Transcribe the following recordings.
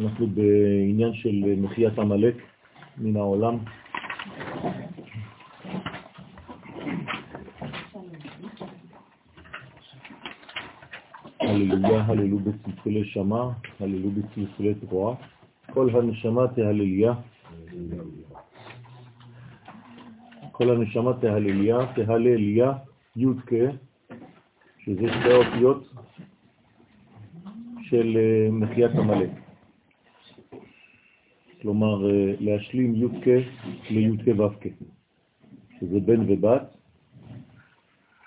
אנחנו בעניין של מחיית עמלק מן העולם. הללויה, הללו בצלצלי שמע, הללו בצלצלי תרועה. כל הנשמה תהלליה. כל הנשמה תהלליה, תהלליה, י"ק, שזה שתי אותיות של אה, מחיית המלאק. כלומר, אה, להשלים י"ק לי"ק ו"ק, שזה בן ובת,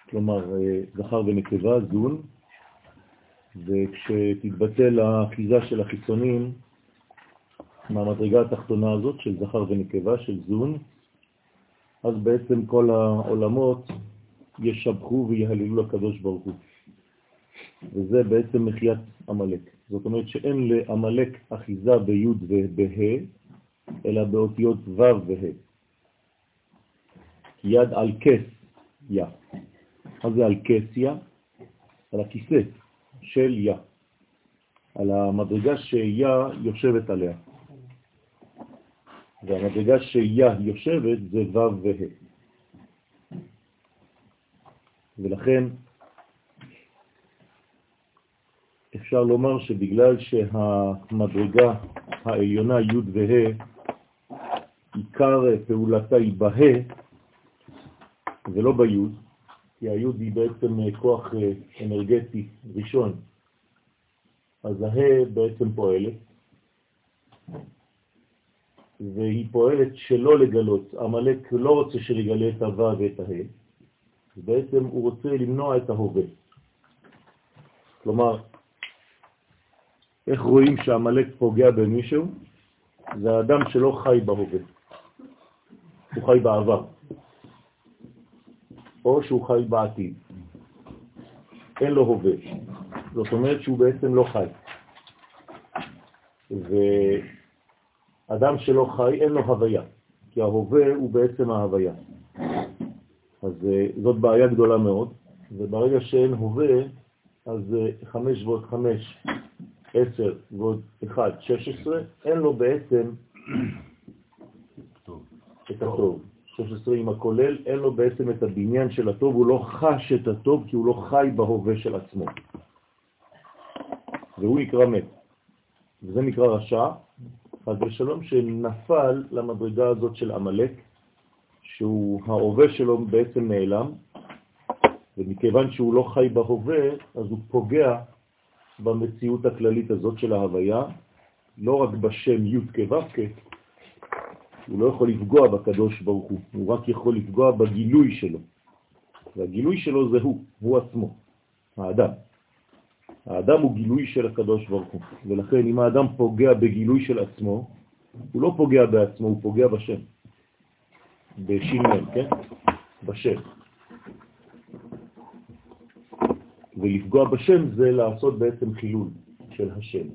כלומר, אה, זכר ונקבה, זון, וכשתתבטל האחיזה של החיצונים מהמדרגה התחתונה הזאת של זכר ונקבה, של זון, אז בעצם כל העולמות ישבחו ויהללו לקדוש ברוך הוא. וזה בעצם מחיית עמלק. זאת אומרת שאין לעמלק אחיזה בי' ובה', אלא באותיות ו' וה'. יד על כס יא. מה זה על כס יא? על הכיסא של יא. על המדרגה שיה יושבת עליה. והמדרגה שיה יושבת זה ו' וה'. ולכן אפשר לומר שבגלל שהמדרגה העליונה י' וה' עיקר פעולתה היא בה ולא בי', כי הי' היא בעצם כוח אנרגטי ראשון, אז הה בעצם פועלת, והיא פועלת שלא לגלות. המלאק לא רוצה שיגלה את הו' ואת הה, בעצם הוא רוצה למנוע את ההווה. כלומר, איך רואים שהמלאק פוגע במישהו? זה האדם שלא חי בהווה, הוא חי בעבר, או שהוא חי בעתיד. אין לו הווה, זאת אומרת שהוא בעצם לא חי. ואדם שלא חי אין לו הוויה, כי ההווה הוא בעצם ההוויה. אז אה, זאת בעיה גדולה מאוד, וברגע שאין הווה, אז 5 אה, ועוד 5 10 ועוד 1, 16, אין לו בעצם את הטוב. 16 עם הכולל, אין לו בעצם את הבניין של הטוב, הוא לא חש את הטוב כי הוא לא חי בהווה של עצמו. והוא נקרא מת. וזה נקרא רשע, חד ושלום, שנפל למדרגה הזאת של עמלק, שהוא, ההווה שלו בעצם נעלם, ומכיוון שהוא לא חי בהווה, אז הוא פוגע במציאות הכללית הזאת של ההוויה, לא רק בשם י' כו' הוא לא יכול לפגוע בקדוש ברוך הוא, הוא רק יכול לפגוע בגילוי שלו. והגילוי שלו זה הוא, הוא עצמו, האדם. האדם הוא גילוי של הקדוש ברוך הוא, ולכן אם האדם פוגע בגילוי של עצמו, הוא לא פוגע בעצמו, הוא פוגע בשם. בשינמן, כן? בשם. ולפגוע בשם זה לעשות בעצם חילול של השם.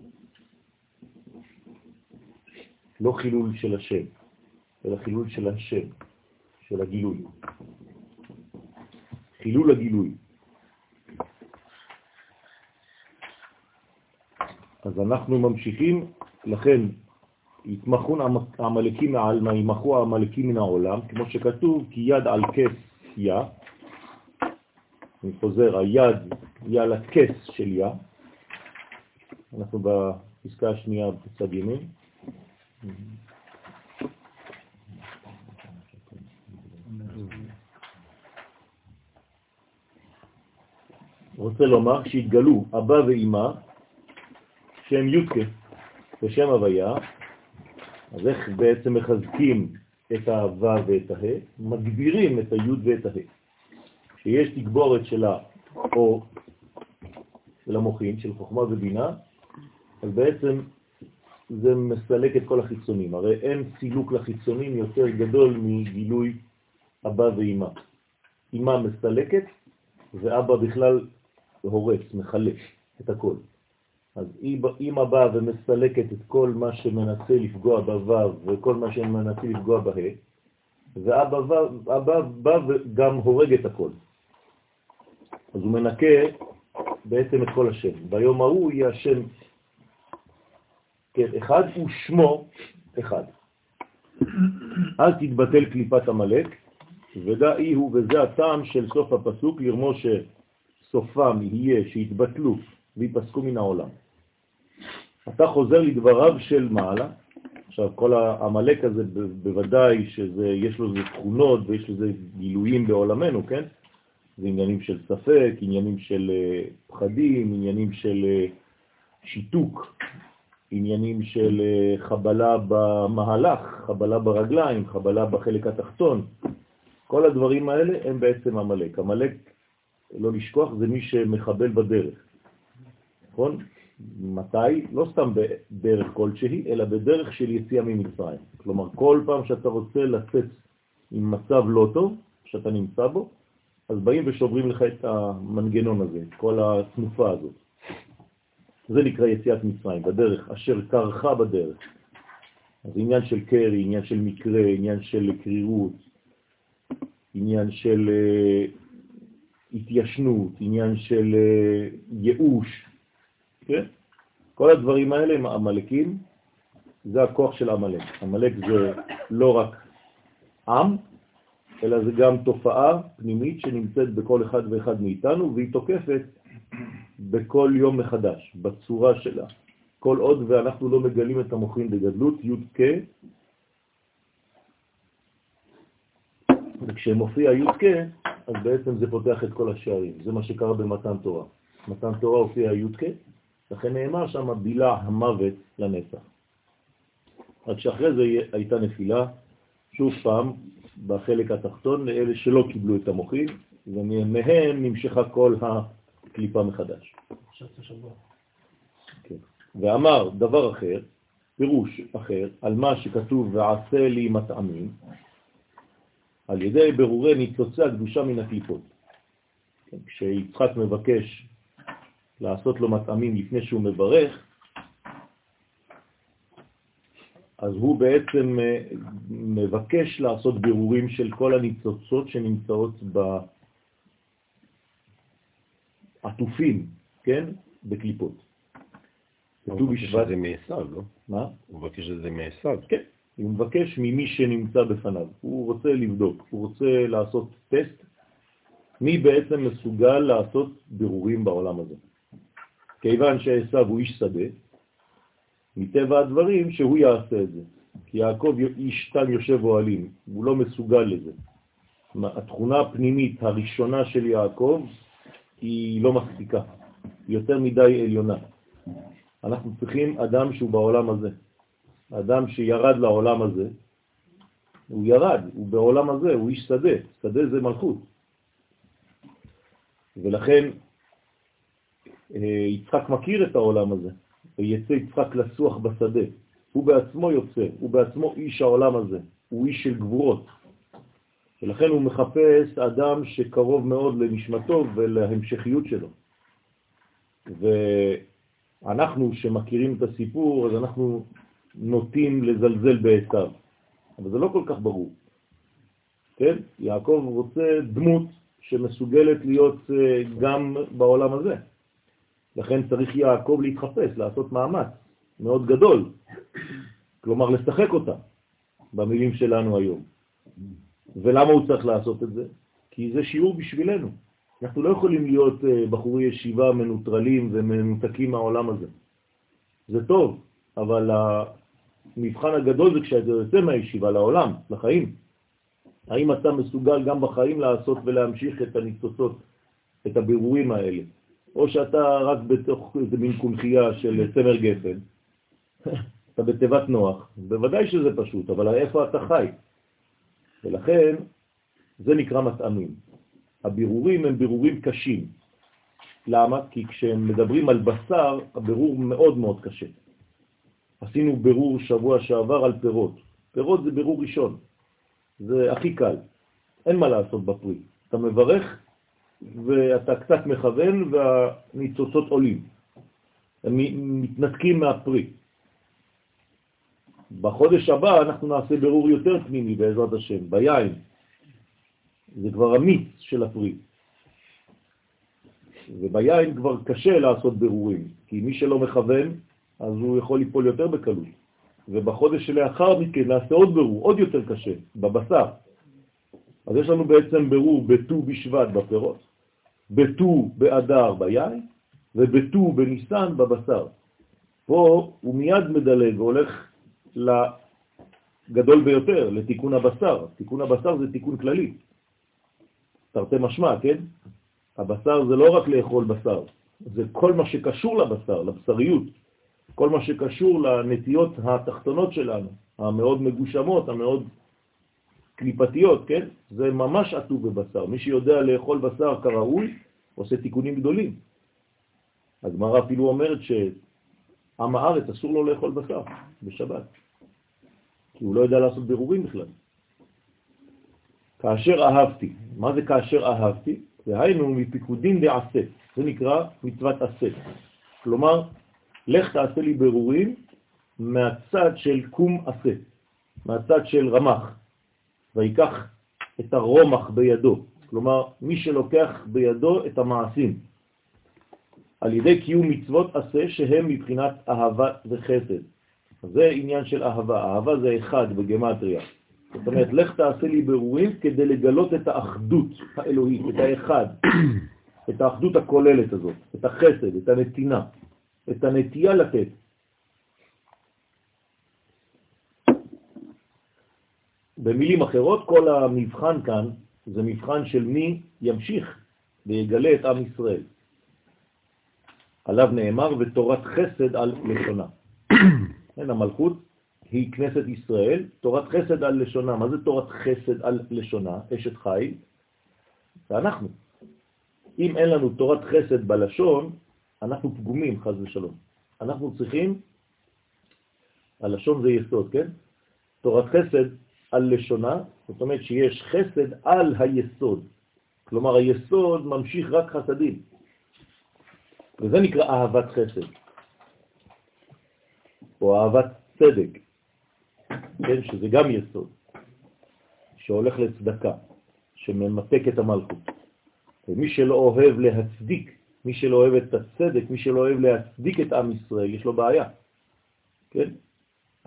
לא חילול של השם, אלא חילול של השם, של הגילוי. חילול הגילוי. אז אנחנו ממשיכים, לכן יתמחון המלאקים מעלמא, ימחו המלאקים מן העולם, כמו שכתוב, כי יד על כס יא, אני חוזר, היד היא על הכס של יא, אנחנו בפסקה השנייה בצד ימין. רוצה לומר שהתגלו אבא ואימא שהם יודקה ושם הוויה, אז איך בעצם מחזקים את האהבה ואת הה? מגבירים את היוד ואת הה. כשיש תגבורת של האור, של המוחין, של חוכמה ובינה, אז בעצם זה מסלק את כל החיצונים. הרי אין סילוק לחיצונים יותר גדול מגילוי אבא ואימא. אימא מסלקת, ואבא בכלל הורס, מחלק את הכל. אז אמא באה ומסלקת את כל מה שמנסה לפגוע בוו וכל מה שמנסה לפגוע בה, ואבא בא וגם הורג את הכל. אז הוא מנקה בעצם את כל השם. ביום ההוא יהיה השם כן, אחד הוא שמו אחד. אל תתבטל קליפת המלאק, ודאי הוא, וזה הטעם של סוף הפסוק, לרמו שסופם יהיה שיתבטלו ויפסקו מן העולם. אתה חוזר לדבריו של מעלה, עכשיו כל המלאק הזה בוודאי שיש לו זה תכונות ויש לזה גילויים בעולמנו, כן? זה עניינים של ספק, עניינים של אה, פחדים, עניינים של אה, שיתוק, עניינים של אה, חבלה במהלך, חבלה ברגליים, חבלה בחלק התחתון. כל הדברים האלה הם בעצם המלאק. המלאק, לא לשכוח, זה מי שמחבל בדרך. נכון? מתי? לא סתם בדרך כלשהי, אלא בדרך של יציאה ממצרים. כלומר, כל פעם שאתה רוצה לצאת עם מצב לא טוב, שאתה נמצא בו, אז באים ושוברים לך את המנגנון הזה, את כל התנופה הזאת. זה נקרא יציאת מצרים, בדרך, אשר קרחה בדרך. אז עניין של קרי, עניין של מקרה, עניין של קרירות, עניין של uh, התיישנות, עניין של uh, ייאוש, כן? כל הדברים האלה הם המלאקים, זה הכוח של המלאק. המלאק זה לא רק עם, אלא זה גם תופעה פנימית שנמצאת בכל אחד ואחד מאיתנו, והיא תוקפת בכל יום מחדש, בצורה שלה. כל עוד ואנחנו לא מגלים את המוחים בגדלות, י' כ', וכשמופיע י' כ', אז בעצם זה פותח את כל השערים. זה מה שקרה במתן תורה. מתן תורה הופיע י' כ', לכן נאמר שם בילה המוות לנצח. רק שאחרי זה הייתה נפילה, שוב פעם, בחלק התחתון לאלה שלא קיבלו את המוחים, ומהם נמשכה כל הקליפה מחדש. כן. ואמר דבר אחר, פירוש אחר, על מה שכתוב ועשה לי מטעמים, על ידי ברורי ניצוצי הקדושה מן הקליפות. כן, כשיצחק מבקש לעשות לו מטעמים לפני שהוא מברך, אז הוא בעצם אה, מבקש לעשות בירורים של כל הניצוצות שנמצאות בעטופים, כן? בקליפות. הוא מבקש את זה מעשיו, לא? מה? הוא מבקש את זה מעשיו. כן, הוא מבקש ממי שנמצא בפניו. הוא רוצה לבדוק, הוא רוצה לעשות טסט, מי בעצם מסוגל לעשות בירורים בעולם הזה. כיוון שעשיו הוא איש שדה, מטבע הדברים שהוא יעשה את זה. כי יעקב איש תם יושב אוהלים, הוא לא מסוגל לזה. התכונה הפנימית הראשונה של יעקב היא לא מספיקה, היא יותר מדי עליונה. אנחנו צריכים אדם שהוא בעולם הזה. אדם שירד לעולם הזה, הוא ירד, הוא בעולם הזה, הוא איש שדה, שדה זה מלכות. ולכן אה, יצחק מכיר את העולם הזה, ויצא יצחק לסוח בשדה. הוא בעצמו יוצא, הוא בעצמו איש העולם הזה, הוא איש של גבורות. ולכן הוא מחפש אדם שקרוב מאוד לנשמתו ולהמשכיות שלו. ואנחנו שמכירים את הסיפור, אז אנחנו נוטים לזלזל בעשיו, אבל זה לא כל כך ברור. כן? יעקב רוצה דמות שמסוגלת להיות אה, גם בעולם הזה. לכן צריך יעקב להתחפש, לעשות מאמץ מאוד גדול, כלומר לשחק אותה, במילים שלנו היום. ולמה הוא צריך לעשות את זה? כי זה שיעור בשבילנו. אנחנו לא יכולים להיות אה, בחורי ישיבה מנוטרלים ומנותקים מהעולם הזה. זה טוב, אבל המבחן הגדול זה כשאתה יוצא מהישיבה לעולם, לחיים. האם אתה מסוגל גם בחיים לעשות ולהמשיך את הניצוצות, את הבירורים האלה? או שאתה רק בתוך איזה מין קונחייה של צמר גפן, אתה בתיבת נוח, בוודאי שזה פשוט, אבל איפה אתה חי? ולכן זה נקרא מטעמים. הבירורים הם בירורים קשים. למה? כי כשהם מדברים על בשר, הבירור מאוד מאוד קשה. עשינו בירור שבוע שעבר על פירות. פירות זה בירור ראשון, זה הכי קל, אין מה לעשות בפרי. אתה מברך ואתה קצת מכוון והניצוצות עולים. הם מתנתקים מהפרי. בחודש הבא אנחנו נעשה ברור יותר פנימי בעזרת השם, ביין. זה כבר המיץ של הפרי. וביין כבר קשה לעשות ברורים, כי מי שלא מכוון, אז הוא יכול ליפול יותר בקלות. ובחודש שלאחר מכן נעשה עוד ברור, עוד יותר קשה, בבשר. אז יש לנו בעצם ברור בט"ו בשבט בפירות, בט"ו באדר ביין ובט"ו בניסן בבשר. פה הוא מיד מדלג והולך לגדול ביותר, לתיקון הבשר. תיקון הבשר זה תיקון כללי. תרתי משמע, כן? הבשר זה לא רק לאכול בשר, זה כל מה שקשור לבשר, לבשריות, כל מה שקשור לנטיות התחתונות שלנו, המאוד מגושמות, המאוד קליפתיות, כן? זה ממש עטוב בבשר. מי שיודע לאכול בשר כראוי, עושה תיקונים גדולים. הגמרא אפילו אומרת שעם הארץ אסור לו לאכול בשר בשבת, כי הוא לא יודע לעשות בירורים בכלל. כאשר אהבתי, מה זה כאשר אהבתי? והיינו מפיקודין דעשה, זה נקרא מצוות עשה. כלומר, לך תעשה לי ברורים מהצד של קום עשה, מהצד של רמח, ויקח את הרומח בידו, כלומר מי שלוקח בידו את המעשים, על ידי קיום מצוות עשה שהם מבחינת אהבה וחסד. זה עניין של אהבה, אהבה זה אחד בגמטריה. זאת אומרת, לך תעשה לי ברורים כדי לגלות את האחדות האלוהית, את האחד, את האחדות הכוללת הזאת, את החסד, את הנתינה, את הנטייה לתת. במילים אחרות, כל המבחן כאן זה מבחן של מי ימשיך ויגלה את עם ישראל. עליו נאמר, ותורת חסד על לשונה. כן, המלכות היא כנסת ישראל, תורת חסד על לשונה. מה זה תורת חסד על לשונה? אשת חי, זה אנחנו. אם אין לנו תורת חסד בלשון, אנחנו פגומים, חז ושלום. אנחנו צריכים, הלשון זה יסוד, כן? תורת חסד על לשונה, זאת אומרת שיש חסד על היסוד. כלומר, היסוד ממשיך רק חסדים. וזה נקרא אהבת חסד, או אהבת צדק, כן, שזה גם יסוד, שהולך לצדקה, שממתק את המלכות. ומי שלא אוהב להצדיק, מי שלא אוהב את הצדק, מי שלא אוהב להצדיק את עם ישראל, יש לו בעיה. כן?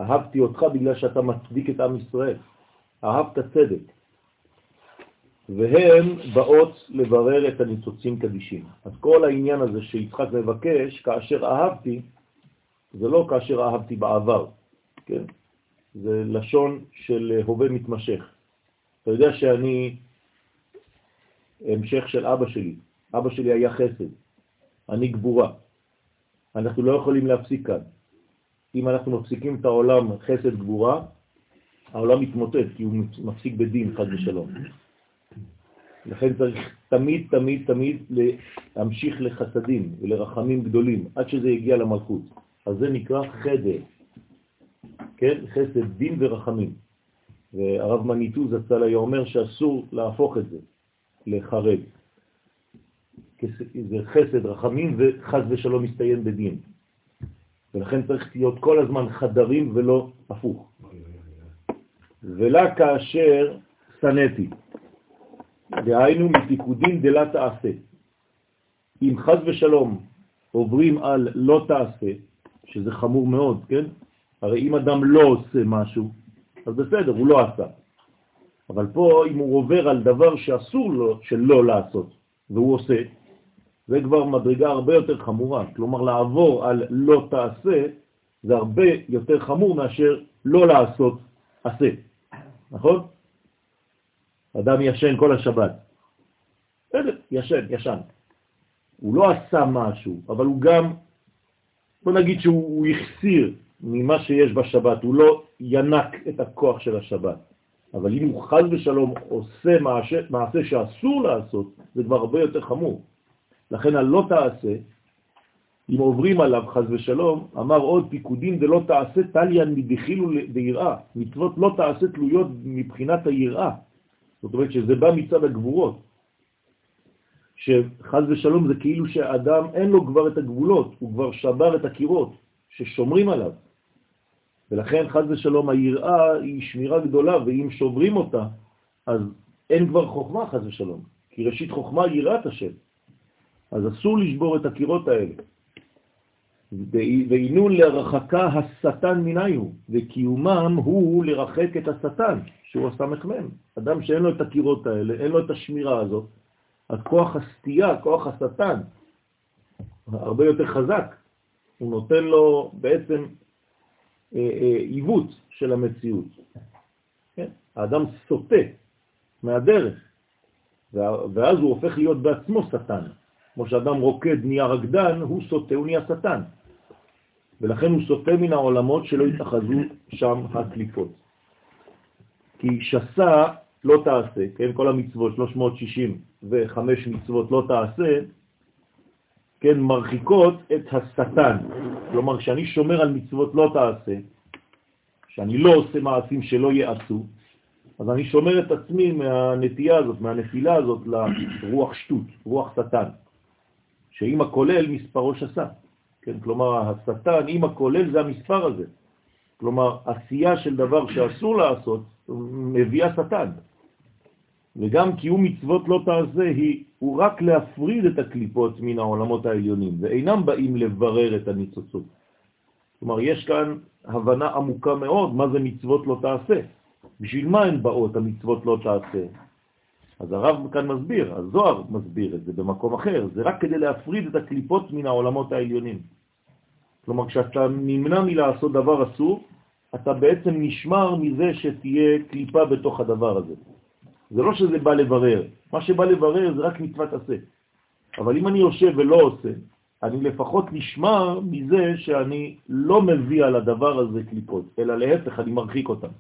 אהבתי אותך בגלל שאתה מצדיק את עם ישראל. אהבת צדק. והן באות לברר את הניצוצים קדישים. אז כל העניין הזה שיצחק מבקש, כאשר אהבתי, זה לא כאשר אהבתי בעבר, כן? זה לשון של הווה מתמשך. אתה יודע שאני המשך של אבא שלי. אבא שלי היה חסד, אני גבורה. אנחנו לא יכולים להפסיק כאן. אם אנחנו מפסיקים את העולם חסד גבורה, העולם מתמוטט, כי הוא מפסיק בדין חד ושלום. לכן צריך תמיד, תמיד, תמיד להמשיך לחסדים ולרחמים גדולים, עד שזה יגיע למלכות. אז זה נקרא חדר, כן? חסד, דין ורחמים. והרב מניטו זצ"ל היה אומר שאסור להפוך את זה לחרד. זה חסד, רחמים, וחז ושלום מסתיים בדין. ולכן צריך להיות כל הזמן חדרים ולא הפוך. ולה כאשר סנתי, דהיינו מפיקודין דלה תעשה. אם חז ושלום עוברים על לא תעשה, שזה חמור מאוד, כן? הרי אם אדם לא עושה משהו, אז בסדר, הוא לא עשה. אבל פה, אם הוא עובר על דבר שאסור לו שלא לעשות, והוא עושה, זה כבר מדרגה הרבה יותר חמורה. כלומר, לעבור על לא תעשה, זה הרבה יותר חמור מאשר לא לעשות עשה. נכון? אדם ישן כל השבת. בסדר, ישן, ישן. הוא לא עשה משהו, אבל הוא גם, בוא נגיד שהוא החסיר ממה שיש בשבת, הוא לא ינק את הכוח של השבת. אבל אם הוא חז ושלום עושה מעשה, מעשה שאסור לעשות, זה כבר הרבה יותר חמור. לכן הלא תעשה, אם עוברים עליו חז ושלום, אמר עוד פיקודים דלא תעשה תליין מדחילו ביראה. מצוות לא תעשה תלויות מבחינת היראה. זאת אומרת שזה בא מצד הגבורות. שחז ושלום זה כאילו שהאדם אין לו כבר את הגבולות, הוא כבר שבר את הקירות ששומרים עליו. ולכן חז ושלום היראה היא שמירה גדולה, ואם שוברים אותה, אז אין כבר חוכמה חז ושלום, כי ראשית חוכמה היא יראת השם. אז אסור לשבור את הקירות האלה. ועינון לרחקה השטן מניהו, וקיומם הוא לרחק את השטן, שהוא הסמ"ם. אדם שאין לו את הקירות האלה, אין לו את השמירה הזאת, אז כוח הסטייה, כוח השטן, הרבה יותר חזק. הוא נותן לו בעצם אה, אה, עיוות של המציאות. כן? האדם סוטה מהדרך, ואז הוא הופך להיות בעצמו שטן. כמו שאדם רוקד נהיה רקדן, הוא סוטה, הוא נהיה שטן. ולכן הוא סוטה מן העולמות שלא יתאחזו שם הקליפות. כי שסה לא תעשה, כן, כל המצוות, 365 מצוות לא תעשה, כן, מרחיקות את השטן. כלומר, כשאני שומר על מצוות לא תעשה, שאני לא עושה מעשים שלא יעשו, אז אני שומר את עצמי מהנטייה הזאת, מהנפילה הזאת לרוח שטות, רוח שטן, שאם הכולל מספרו שסה. כן, כלומר, השטן, אם הכולל זה המספר הזה. כלומר, עשייה של דבר שאסור לעשות, מביאה שטן. וגם קיום מצוות לא תעשה היא, הוא רק להפריד את הקליפות מן העולמות העליונים, ואינם באים לברר את הניצוצות. כלומר, יש כאן הבנה עמוקה מאוד מה זה מצוות לא תעשה. בשביל מה הן באות, המצוות לא תעשה? אז הרב כאן מסביר, הזוהר מסביר את זה במקום אחר, זה רק כדי להפריד את הקליפות מן העולמות העליונים. כלומר, כשאתה נמנע מלעשות דבר אסור, אתה בעצם נשמר מזה שתהיה קליפה בתוך הדבר הזה. זה לא שזה בא לברר, מה שבא לברר זה רק מצוות עשה. אבל אם אני יושב ולא עושה, אני לפחות נשמר מזה שאני לא מביא על הדבר הזה קליפות, אלא להפך, אני מרחיק אותם.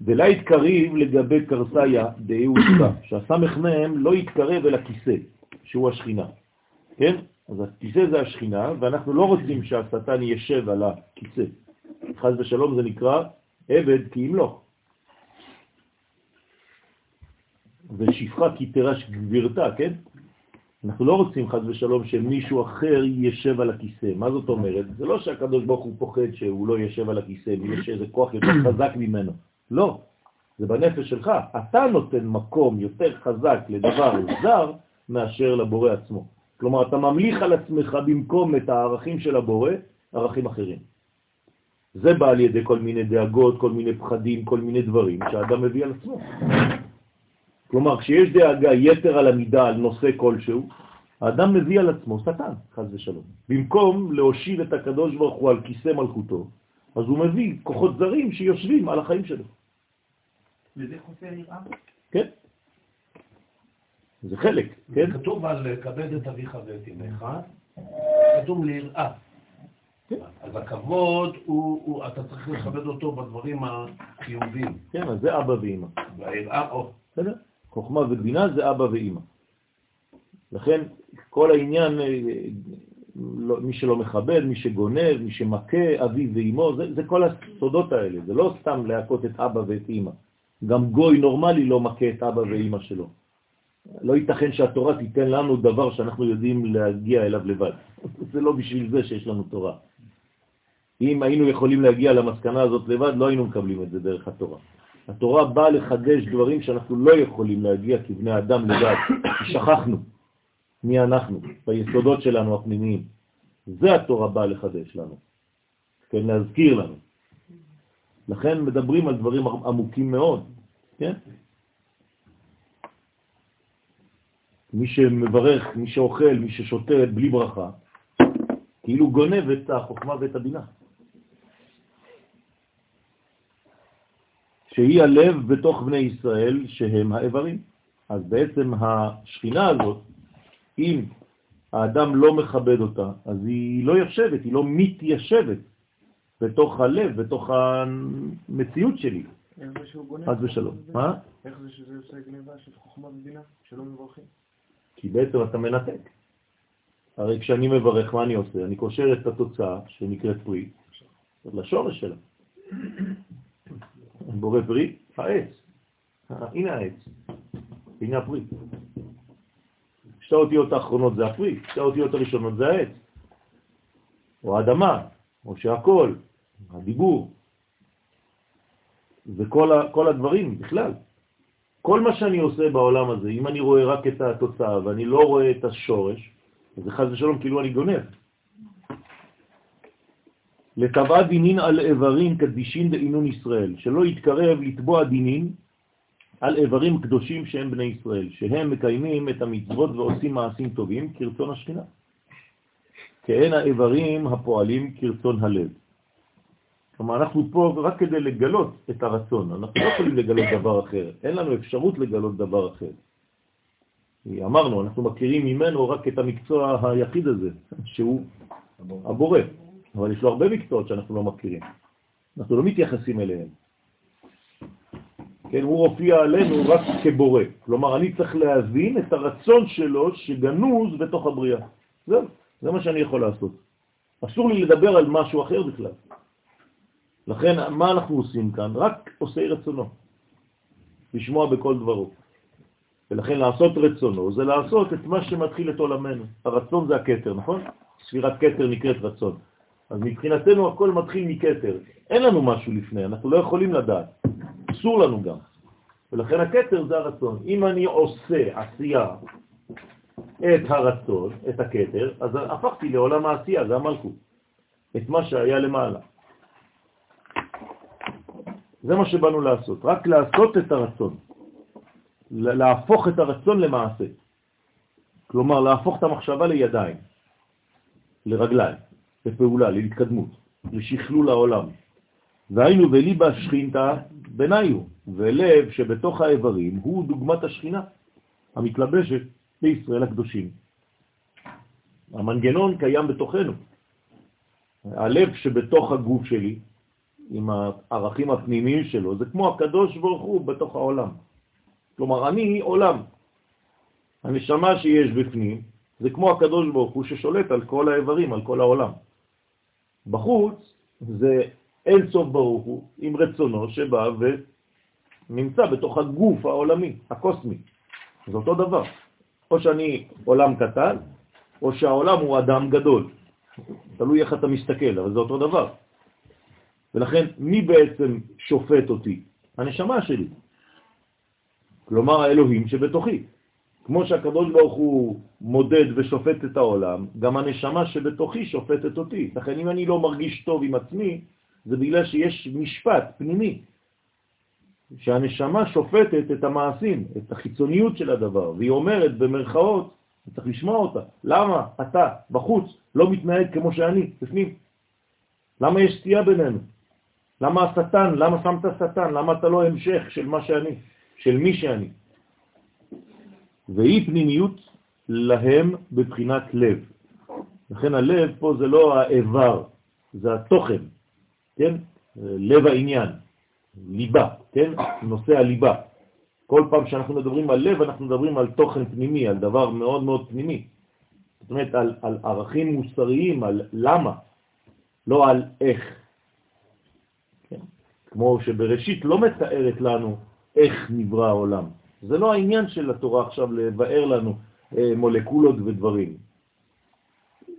ולא יתקריב לגבי קרסיה דאהוסה, שהסמך מהם לא יתקרב אל הכיסא, שהוא השכינה. כן? אז הכיסא זה השכינה, ואנחנו לא רוצים שהשטן יישב על הכיסא. חז ושלום זה נקרא עבד כי ימלוך. ושפחה כי תרש גבירתה, כן? אנחנו לא רוצים חז ושלום שמישהו אחר יישב על הכיסא. מה זאת אומרת? זה לא שהקדוש ברוך הוא פוחד שהוא לא יישב על הכיסא ויש איזה כוח יותר חזק ממנו. לא, זה בנפש שלך. אתה נותן מקום יותר חזק לדבר זר מאשר לבורא עצמו. כלומר, אתה ממליך על עצמך במקום את הערכים של הבורא, ערכים אחרים. זה בא על ידי כל מיני דאגות, כל מיני פחדים, כל מיני דברים שהאדם מביא על עצמו. כלומר, כשיש דאגה יתר על המידה על נושא כלשהו, האדם מביא על עצמו שטן, חז ושלום. במקום להושיב את הקדוש ברוך הוא על כיסא מלכותו, אז הוא מביא כוחות זרים שיושבים על החיים שלו. וזה חוסר יראה? כן. זה חלק, כן? כתוב על כבד את אביך ואת אמך, כתוב ליראה. כן. אז הכבוד, הוא, אתה צריך לכבד אותו בדברים החיובים. כן, אז זה אבא ואמא. והיראה, או. בסדר? חוכמה ובינה זה אבא ואמא. לכן כל העניין, אה, לא, מי שלא מכבד, מי שגונב, מי שמכה, אבי ואימו, זה, זה כל הסודות האלה, זה לא סתם להכות את אבא ואת אמא. גם גוי נורמלי לא מכה את אבא ואמא שלו. לא ייתכן שהתורה תיתן לנו דבר שאנחנו יודעים להגיע אליו לבד. זה לא בשביל זה שיש לנו תורה. אם היינו יכולים להגיע למסקנה הזאת לבד, לא היינו מקבלים את זה דרך התורה. התורה באה לחדש דברים שאנחנו לא יכולים להגיע כבני אדם לבד, שכחנו מי אנחנו, ביסודות שלנו הפנימיים. זה התורה באה לחדש לנו, כן, להזכיר לנו. לכן מדברים על דברים עמוקים מאוד, כן? מי שמברך, מי שאוכל, מי ששותה בלי ברכה, כאילו גונב את החוכמה ואת הבינה. שהיא הלב בתוך בני ישראל שהם האיברים. אז בעצם השכינה הזאת, אם האדם לא מכבד אותה, אז היא לא יושבת, היא לא מתיישבת בתוך הלב, בתוך המציאות שלי. איך זה שהוא גונב? חס ושלום. מה? איך זה שזה עושה גניבה של חוכמה ובינה, שלא מברכים? כי בעצם אתה מנתק. הרי כשאני מברך, מה אני עושה? אני קושר את התוצאה שנקראת פרי לשורש שלה. בורא פרי, העץ. הנה העץ. הנה הפרי. שתי האותיות האחרונות זה הפרי, שתי האותיות הראשונות זה העץ. או האדמה, או שהכל, הדיבור. וכל הדברים בכלל. כל מה שאני עושה בעולם הזה, אם אני רואה רק את התוצאה ואני לא רואה את השורש, אז חז ושלום כאילו אני גונב. לטבעה דינין על איברים קדישין דעינון ישראל, שלא יתקרב לתבוע דינין על איברים קדושים שהם בני ישראל, שהם מקיימים את המצוות ועושים מעשים טובים כרצון השכינה. כאין האיברים הפועלים כרצון הלב. כלומר, אנחנו פה רק כדי לגלות את הרצון, אנחנו לא יכולים לגלות דבר אחר, אין לנו אפשרות לגלות דבר אחר. אמרנו, אנחנו מכירים ממנו רק את המקצוע היחיד הזה, שהוא הבורא, אבל יש לו הרבה מקצועות שאנחנו לא מכירים, אנחנו לא מתייחסים אליהם. כן, הוא הופיע עלינו רק כבורא, כלומר אני צריך להבין את הרצון שלו שגנוז בתוך הבריאה. זהו, זה מה שאני יכול לעשות. אסור לי לדבר על משהו אחר בכלל. לכן, מה אנחנו עושים כאן? רק עושי רצונו, לשמוע בכל דברו. ולכן לעשות רצונו זה לעשות את מה שמתחיל את עולמנו. הרצון זה הקטר, נכון? ספירת קטר נקראת רצון. אז מבחינתנו הכל מתחיל מקטר. אין לנו משהו לפני, אנחנו לא יכולים לדעת. אסור לנו גם. ולכן הקטר זה הרצון. אם אני עושה עשייה את הרצון, את הקטר, אז הפכתי לעולם העשייה, זה המלכות. את מה שהיה למעלה. זה מה שבאנו לעשות, רק לעשות את הרצון. להפוך את הרצון למעשה. כלומר, להפוך את המחשבה לידיים, לרגליים, לפעולה, להתקדמות, לשכלול העולם. והיינו וליבה שכינתה ביניו, ולב שבתוך האיברים הוא דוגמת השכינה המתלבשת בישראל הקדושים. המנגנון קיים בתוכנו. הלב שבתוך הגוף שלי, עם הערכים הפנימיים שלו, זה כמו הקדוש ברוך הוא בתוך העולם. כלומר, אני עולם. הנשמה שיש בפנים זה כמו הקדוש ברוך הוא ששולט על כל האיברים, על כל העולם. בחוץ זה אין סוף ברוך הוא עם רצונו שבא ונמצא בתוך הגוף העולמי, הקוסמי. זה אותו דבר. או שאני עולם קטן, או שהעולם הוא אדם גדול. תלוי איך אתה מסתכל, אבל זה אותו דבר. ולכן, מי בעצם שופט אותי? הנשמה שלי. כלומר האלוהים שבתוכי. כמו שהקדוש ברוך הוא מודד ושופט את העולם, גם הנשמה שבתוכי שופטת אותי. לכן אם אני לא מרגיש טוב עם עצמי, זה בגלל שיש משפט פנימי, שהנשמה שופטת את המעשים, את החיצוניות של הדבר, והיא אומרת במרכאות, צריך לשמוע אותה, למה אתה בחוץ לא מתנהג כמו שאני, בפנים? למה יש סטייה בינינו? למה השטן? למה שמת שטן? למה אתה לא המשך של מה שאני? של מי שאני. והיא פנימיות להם בבחינת לב. לכן הלב פה זה לא האיבר, זה התוכן, כן? לב העניין, ליבה, כן? נושא הליבה. כל פעם שאנחנו מדברים על לב, אנחנו מדברים על תוכן פנימי, על דבר מאוד מאוד פנימי. זאת אומרת, על, על ערכים מוסריים, על למה, לא על איך. כמו שבראשית לא מתארת לנו איך נברא העולם. זה לא העניין של התורה עכשיו לבאר לנו אה, מולקולות ודברים.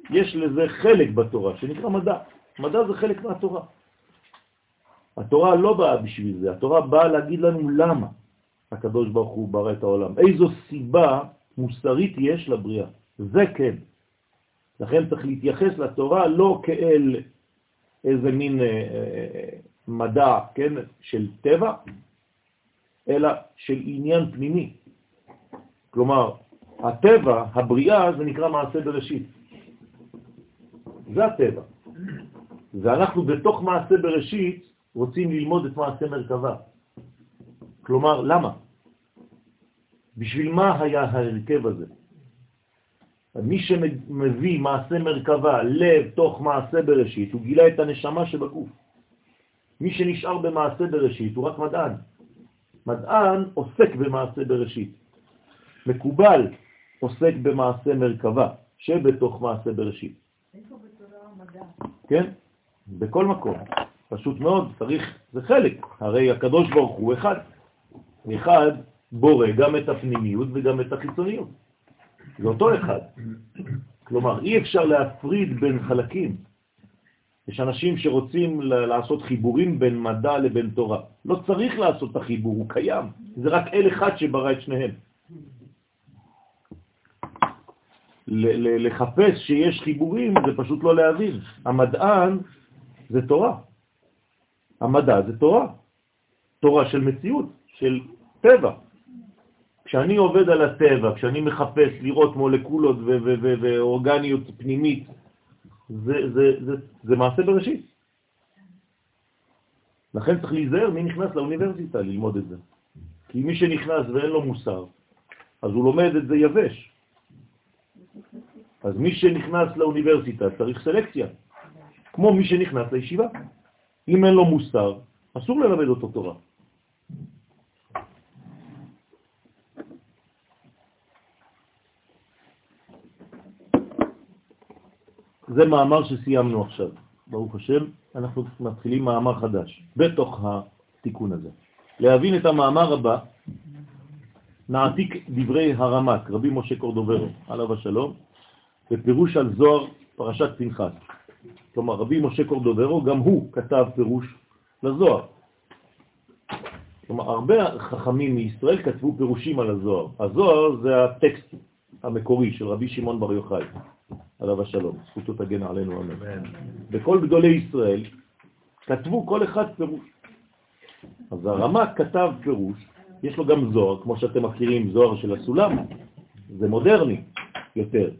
יש לזה חלק בתורה שנקרא מדע. מדע זה חלק מהתורה. התורה לא באה בשביל זה, התורה באה להגיד לנו למה הקדוש ברוך הוא ברא את העולם. איזו סיבה מוסרית יש לבריאה. זה כן. לכן צריך להתייחס לתורה לא כאל איזה מין אה, אה מדע, כן, של טבע, אלא של עניין פנימי. כלומר, הטבע, הבריאה, זה נקרא מעשה בראשית. זה הטבע. ואנחנו בתוך מעשה בראשית רוצים ללמוד את מעשה מרכבה. כלומר, למה? בשביל מה היה ההרכב הזה? מי שמביא מעשה מרכבה לב תוך מעשה בראשית, הוא גילה את הנשמה שבגוף. מי שנשאר במעשה בראשית הוא רק מדען. מדען עוסק במעשה בראשית. מקובל עוסק במעשה מרכבה, שבתוך מעשה בראשית. איפה בתורה המדע? כן, בכל מקום. פשוט מאוד, צריך, זה חלק. הרי הקדוש ברוך הוא אחד. אחד בורא גם את הפנימיות וגם את החיצוניות. זה אותו אחד. כלומר, אי אפשר להפריד בין חלקים. יש אנשים שרוצים לעשות חיבורים בין מדע לבין תורה. לא צריך לעשות את החיבור, הוא קיים. זה רק אל אחד שברא את שניהם. לחפש שיש חיבורים זה פשוט לא להבין. המדען זה תורה. המדע זה תורה. תורה של מציאות, של טבע. כשאני עובד על הטבע, כשאני מחפש לראות מולקולות ואורגניות פנימית, זה, זה, זה, זה מעשה בראשית. לכן צריך להיזהר מי נכנס לאוניברסיטה ללמוד את זה. כי מי שנכנס ואין לו מוסר, אז הוא לומד את זה יבש. אז מי שנכנס לאוניברסיטה צריך סלקציה, כמו מי שנכנס לישיבה. אם אין לו מוסר, אסור ללמד אותו תורה. זה מאמר שסיימנו עכשיו, ברוך השם, אנחנו מתחילים מאמר חדש, בתוך התיקון הזה. להבין את המאמר הבא, נעתיק דברי הרמק, רבי משה קורדוברו, עליו השלום, בפירוש על זוהר פרשת פנחס. כלומר, רבי משה קורדוברו, גם הוא כתב פירוש לזוהר. כלומר, הרבה חכמים מישראל כתבו פירושים על הזוהר. הזוהר זה הטקסט המקורי של רבי שמעון בר יוחאי, עליו השלום, זכותו תגן עלינו אמן. וכל גדולי ישראל כתבו כל אחד פירוש. אז הרמ"ק כתב פירוש, יש לו גם זוהר, כמו שאתם מכירים, זוהר של הסולם, זה מודרני יותר.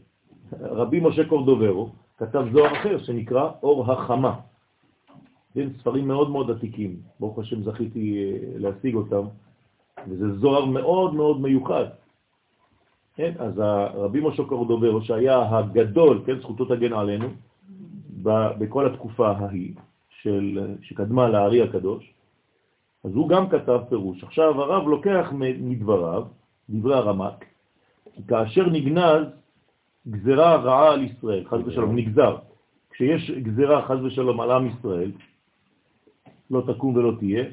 רבי משה קורדוברו כתב זוהר אחר שנקרא אור החמה. כן, ספרים מאוד מאוד עתיקים, ברוך השם זכיתי אה, להשיג אותם, וזה זוהר מאוד מאוד מיוחד. כן, אז רבי משה קורדוברו, שהיה הגדול, כן, זכותו תגן עלינו, בכל התקופה ההיא, של, שקדמה לארי הקדוש, אז הוא גם כתב פירוש. עכשיו הרב לוקח מדבריו, דברי הרמק, כי כאשר נגנז גזרה רעה על ישראל, חז ושלום, נגזר. כשיש גזרה חז ושלום על עם ישראל, לא תקום ולא תהיה,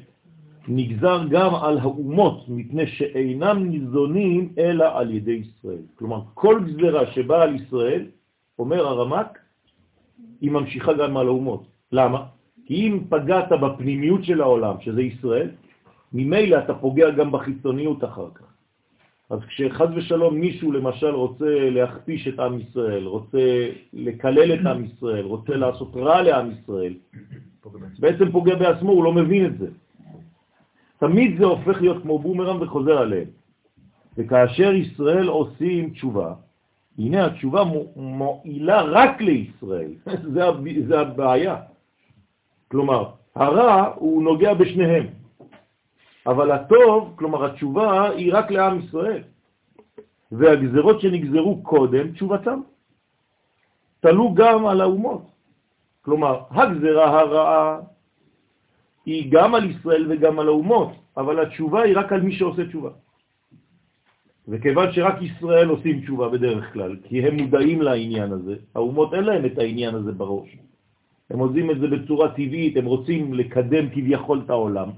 נגזר גם על האומות, מפני שאינם ניזונים אלא על ידי ישראל. כלומר, כל גזרה שבאה על ישראל, אומר הרמק, היא ממשיכה גם על האומות. למה? כי אם פגעת בפנימיות של העולם, שזה ישראל, ממילא אתה פוגע גם בחיצוניות אחר כך. אז כשחד ושלום מישהו למשל רוצה להכפיש את עם ישראל, רוצה לקלל את עם ישראל, רוצה לעשות רע לעם ישראל, בעצם פוגע בעצמו, הוא לא מבין את זה. תמיד זה הופך להיות כמו בומרם וחוזר עליהם. וכאשר ישראל עושים תשובה, הנה התשובה מועילה רק לישראל, זה, זה הבעיה. כלומר, הרע הוא נוגע בשניהם, אבל הטוב, כלומר התשובה, היא רק לעם ישראל. והגזרות שנגזרו קודם, תשובתם, תלו גם על האומות. כלומר, הגזרה הרעה היא גם על ישראל וגם על האומות, אבל התשובה היא רק על מי שעושה תשובה. וכיוון שרק ישראל עושים תשובה בדרך כלל, כי הם מודעים לעניין הזה, האומות אין להם את העניין הזה בראש. הם עושים את זה בצורה טבעית, הם רוצים לקדם כביכול את העולם.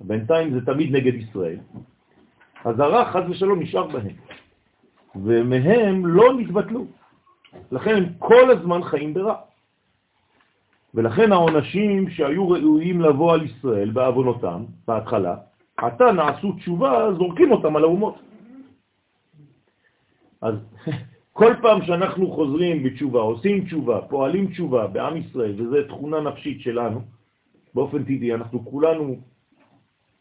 בינתיים זה תמיד נגד ישראל. אז הרע חז ושלום נשאר בהם, ומהם לא נתבטלו. לכן הם כל הזמן חיים ברע. ולכן העונשים שהיו ראויים לבוא על ישראל בעוונותם, בהתחלה, עתה נעשו תשובה, זורקים אותם על האומות. אז כל פעם שאנחנו חוזרים בתשובה, עושים תשובה, פועלים תשובה בעם ישראל, וזו תכונה נפשית שלנו, באופן טבעי, אנחנו כולנו,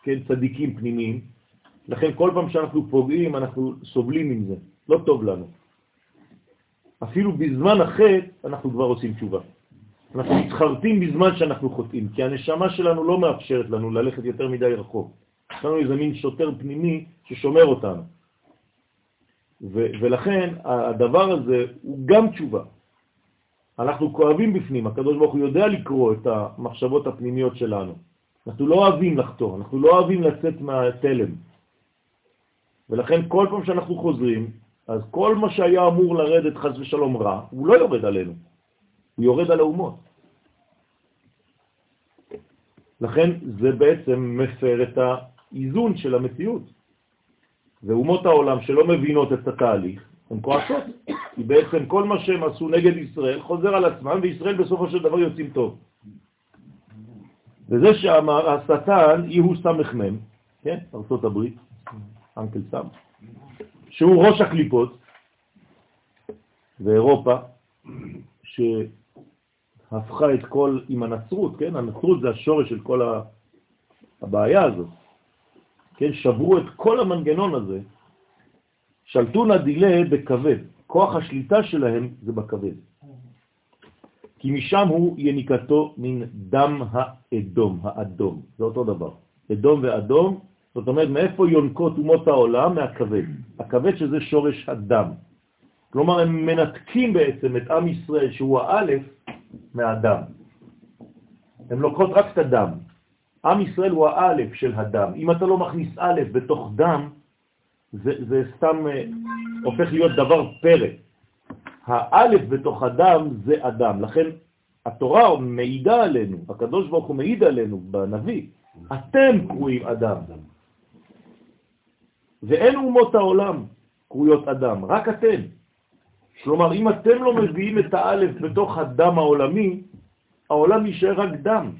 כן, צדיקים פנימיים, לכן כל פעם שאנחנו פוגעים, אנחנו סובלים עם זה, לא טוב לנו. אפילו בזמן החטא אנחנו כבר עושים תשובה. אנחנו מתחרטים בזמן שאנחנו חוטאים, כי הנשמה שלנו לא מאפשרת לנו ללכת יותר מדי רחוק. יש לנו איזה מין שוטר פנימי ששומר אותנו. ולכן הדבר הזה הוא גם תשובה. אנחנו כואבים בפנים, הקדוש ברוך הוא יודע לקרוא את המחשבות הפנימיות שלנו. אנחנו לא אוהבים לחתור, אנחנו לא אוהבים לצאת מהתלם. ולכן כל פעם שאנחנו חוזרים, אז כל מה שהיה אמור לרדת חס ושלום רע, הוא לא יורד עלינו, הוא יורד על האומות. לכן זה בעצם מפר את האיזון של המציאות. ואומות העולם שלא מבינות את התהליך, הן כועסות, כי בעצם כל מה שהם עשו נגד ישראל חוזר על עצמם, וישראל בסופו של דבר יוצאים טוב. וזה שאמר השטן, יהוא סמ"ם, כן, ארצות הברית, אנקל סם, שהוא ראש הקליפות, ואירופה, הפכה את כל, עם הנצרות, כן? הנצרות זה השורש של כל הבעיה הזאת. כן? שברו את כל המנגנון הזה. שלטו נדילה בכבד. כוח השליטה שלהם זה בכבד. כי משם הוא יניקתו מן דם האדום, האדום. זה אותו דבר. אדום ואדום, זאת אומרת, מאיפה יונקות אומות העולם? מהכבד. הכבד שזה שורש הדם. כלומר, הם מנתקים בעצם את עם ישראל, שהוא האלף, מהדם. הם לוקחות רק את הדם. עם ישראל הוא האלף של הדם. אם אתה לא מכניס א' בתוך דם, זה, זה סתם אה, הופך להיות דבר פרא. האלף בתוך הדם זה אדם. לכן התורה מעידה עלינו, הקדוש ברוך הוא מעיד עלינו בנביא, אתם קרואים אדם. ואין אומות העולם קרויות אדם, רק אתם. כלומר, אם אתם לא מביאים את האלף בתוך הדם העולמי, העולם יישאר רק דם.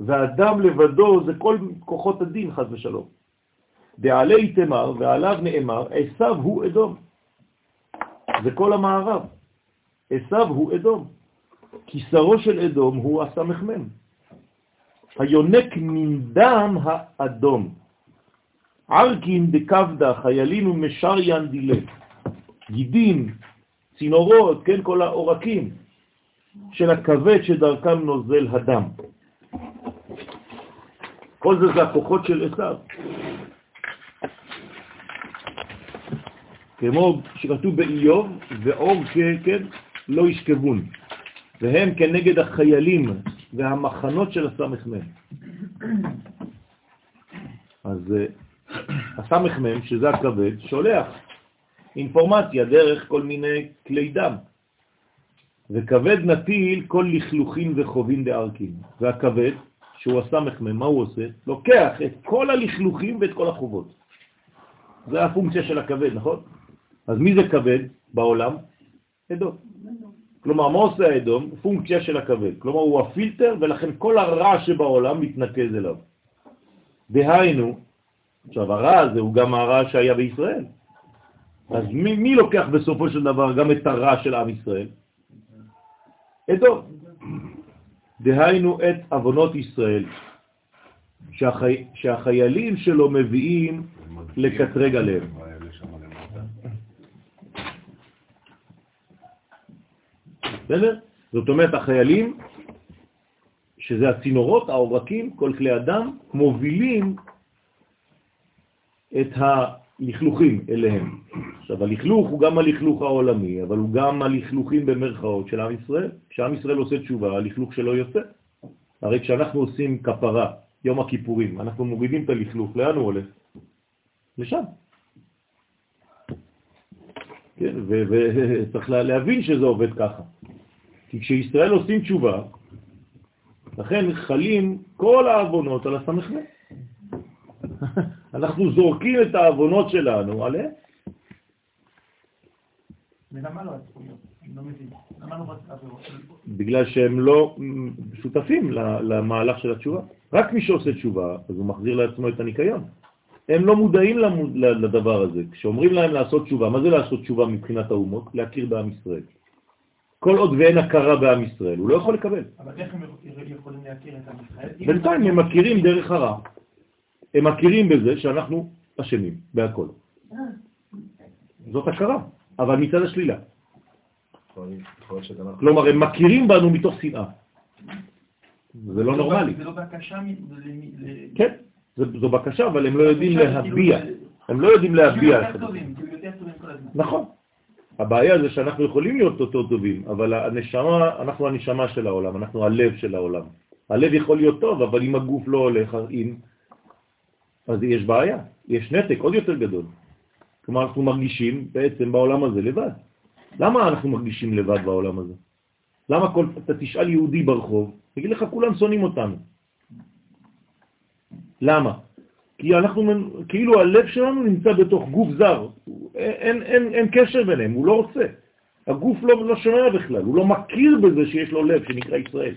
והדם לבדו זה כל כוחות הדין, חז ושלום. דעלי תמר, ועליו נאמר, עשיו הוא אדום. זה כל המערב. עשיו הוא אדום. כיסרו של אדום הוא הסמ"ם. היונק מן דם האדום. ערקין דקבדה, חיילים ומשריין דילה. גידים, צינורות, כן, כל העורקים של הכבד שדרכם נוזל הדם. כל זה זה הכוחות של עשיו. כמו שכתוב באיוב, ואור כן, לא ישכבון, והם כנגד החיילים והמחנות של הסמ"ם. אז אה, הסמ"ם, שזה הכבד, שולח אינפורמציה דרך כל מיני כלי דם. וכבד נטיל כל לכלוכים וחובים דארקים. והכבד, שהוא הסמ"ם, מה הוא עושה? לוקח את כל הלכלוכים ואת כל החובות. זה הפונקציה של הכבד, נכון? אז מי זה כבד בעולם? אדום. כלומר, מה עושה האדום? פונקציה של הכבד. כלומר, הוא הפילטר, ולכן כל הרע שבעולם מתנקז אליו. דהיינו, עכשיו, הרע הזה הוא גם הרע שהיה בישראל. אז מי, מי לוקח בסופו של דבר גם את הרע של עם ישראל? אדום. דהיינו את אבונות ישראל, שהחי... שהחיילים שלו מביאים לקטרג עליהם. בסדר? זאת אומרת, החיילים, שזה הצינורות, העורקים, כל כלי אדם, מובילים את הלכלוכים אליהם. עכשיו, הלכלוך הוא גם הלכלוך העולמי, אבל הוא גם הלכלוכים במרכאות של עם ישראל. כשעם ישראל עושה תשובה, הלכלוך שלו יוצא. הרי כשאנחנו עושים כפרה, יום הכיפורים, אנחנו מורידים את הלכלוך, לאן הוא הולך? לשם. כן, וצריך להבין שזה עובד ככה. כי כשישראל עושים תשובה, לכן חלים כל העוונות על הסמכנה. אנחנו זורקים את העוונות שלנו עליהם. ולמה לא הזכויות? לא לא בגלל שהם לא שותפים למהלך של התשובה. רק מי שעושה תשובה, אז הוא מחזיר לעצמו את הניקיון. הם לא מודעים לדבר הזה. כשאומרים להם לעשות תשובה, מה זה לעשות תשובה מבחינת האומות? להכיר בעם ישראל. כל עוד ואין הכרה בעם ישראל, הוא לא יכול לקבל. אבל איך הם יכולים להכיר את עם ישראל? בינתיים הם מכירים דרך הרע. הם מכירים בזה שאנחנו אשמים בהכל. זאת הכרה, אבל מצד השלילה. כלומר, הם מכירים בנו מתוך שנאה. זה לא נורמלי. זה לא בקשה? כן, זו בקשה, אבל הם לא יודעים להביע. כאילו, הם לא יודעים להביע. נכון. הבעיה זה שאנחנו יכולים להיות יותר טובים, אבל הנשמה, אנחנו הנשמה של העולם, אנחנו הלב של העולם. הלב יכול להיות טוב, אבל אם הגוף לא הולך עם, אז יש בעיה, יש נתק עוד יותר גדול. כלומר, אנחנו מרגישים בעצם בעולם הזה לבד. למה אנחנו מרגישים לבד בעולם הזה? למה כל, אתה תשאל יהודי ברחוב, תגיד לך, כולם שונאים אותנו. למה? כי אנחנו, כאילו הלב שלנו נמצא בתוך גוף זר, אין, אין, אין קשר ביניהם, הוא לא רוצה. הגוף לא, לא שומע בכלל, הוא לא מכיר בזה שיש לו לב שנקרא ישראל.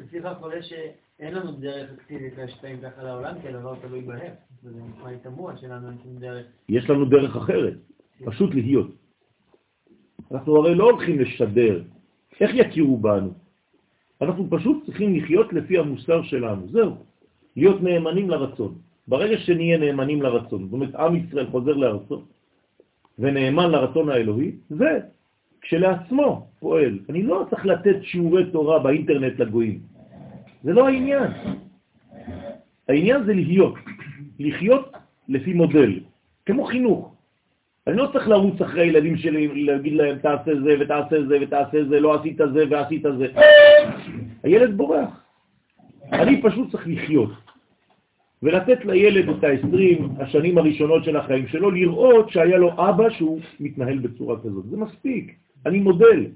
לפיכך עולה שאין לנו דרך אקטיבית להשפעים ככה לעולם, כי הדבר תלוי בהם. וזה נשמע לי תמוה שלנו אין שום דרך. יש לנו דרך אחרת, פשוט להיות. אנחנו הרי לא הולכים לשדר. איך יכירו בנו? אנחנו פשוט צריכים לחיות לפי המוסר שלנו, זהו. להיות נאמנים לרצון. ברגע שנהיה נאמנים לרצון, זאת אומרת, עם ישראל חוזר לארצו ונאמן לרצון האלוהי, זה כשלעצמו פועל. אני לא צריך לתת שיעורי תורה באינטרנט לגויים. זה לא העניין. העניין זה להיות. לחיות לפי מודל, כמו חינוך. אני לא צריך לרוץ אחרי הילדים שלי, להגיד להם תעשה זה ותעשה זה ותעשה זה, לא עשית זה ועשית זה. הילד בורח. אני פשוט צריך לחיות. ולתת לילד את ה-20 השנים הראשונות של החיים שלו, לראות שהיה לו אבא שהוא מתנהל בצורה כזאת. זה מספיק, אני מודל.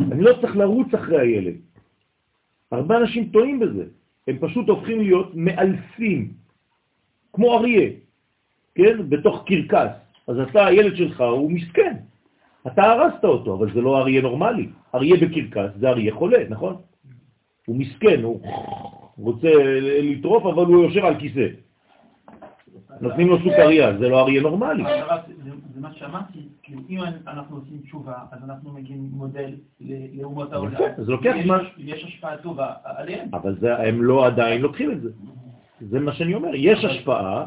אני לא צריך לרוץ אחרי הילד. הרבה אנשים טועים בזה. הם פשוט הופכים להיות מאלפים, כמו אריה, כן? בתוך קרקס. אז אתה, הילד שלך, הוא מסכן. אתה הרסת אותו, אבל זה לא אריה נורמלי. אריה בקרקס זה אריה חולה, נכון? הוא מסכן, הוא רוצה לטרוף, אבל הוא יושב על כיסא. נותנים לו סוכריה, זה לא אריה נורמלי. זה מה שאמרתי, כאילו אם אנחנו עושים תשובה, אז אנחנו מגיעים מודל לאומות העולם. זה לוקח זמן. יש השפעה טובה עליהם. אבל הם לא עדיין לוקחים את זה. זה מה שאני אומר, יש השפעה,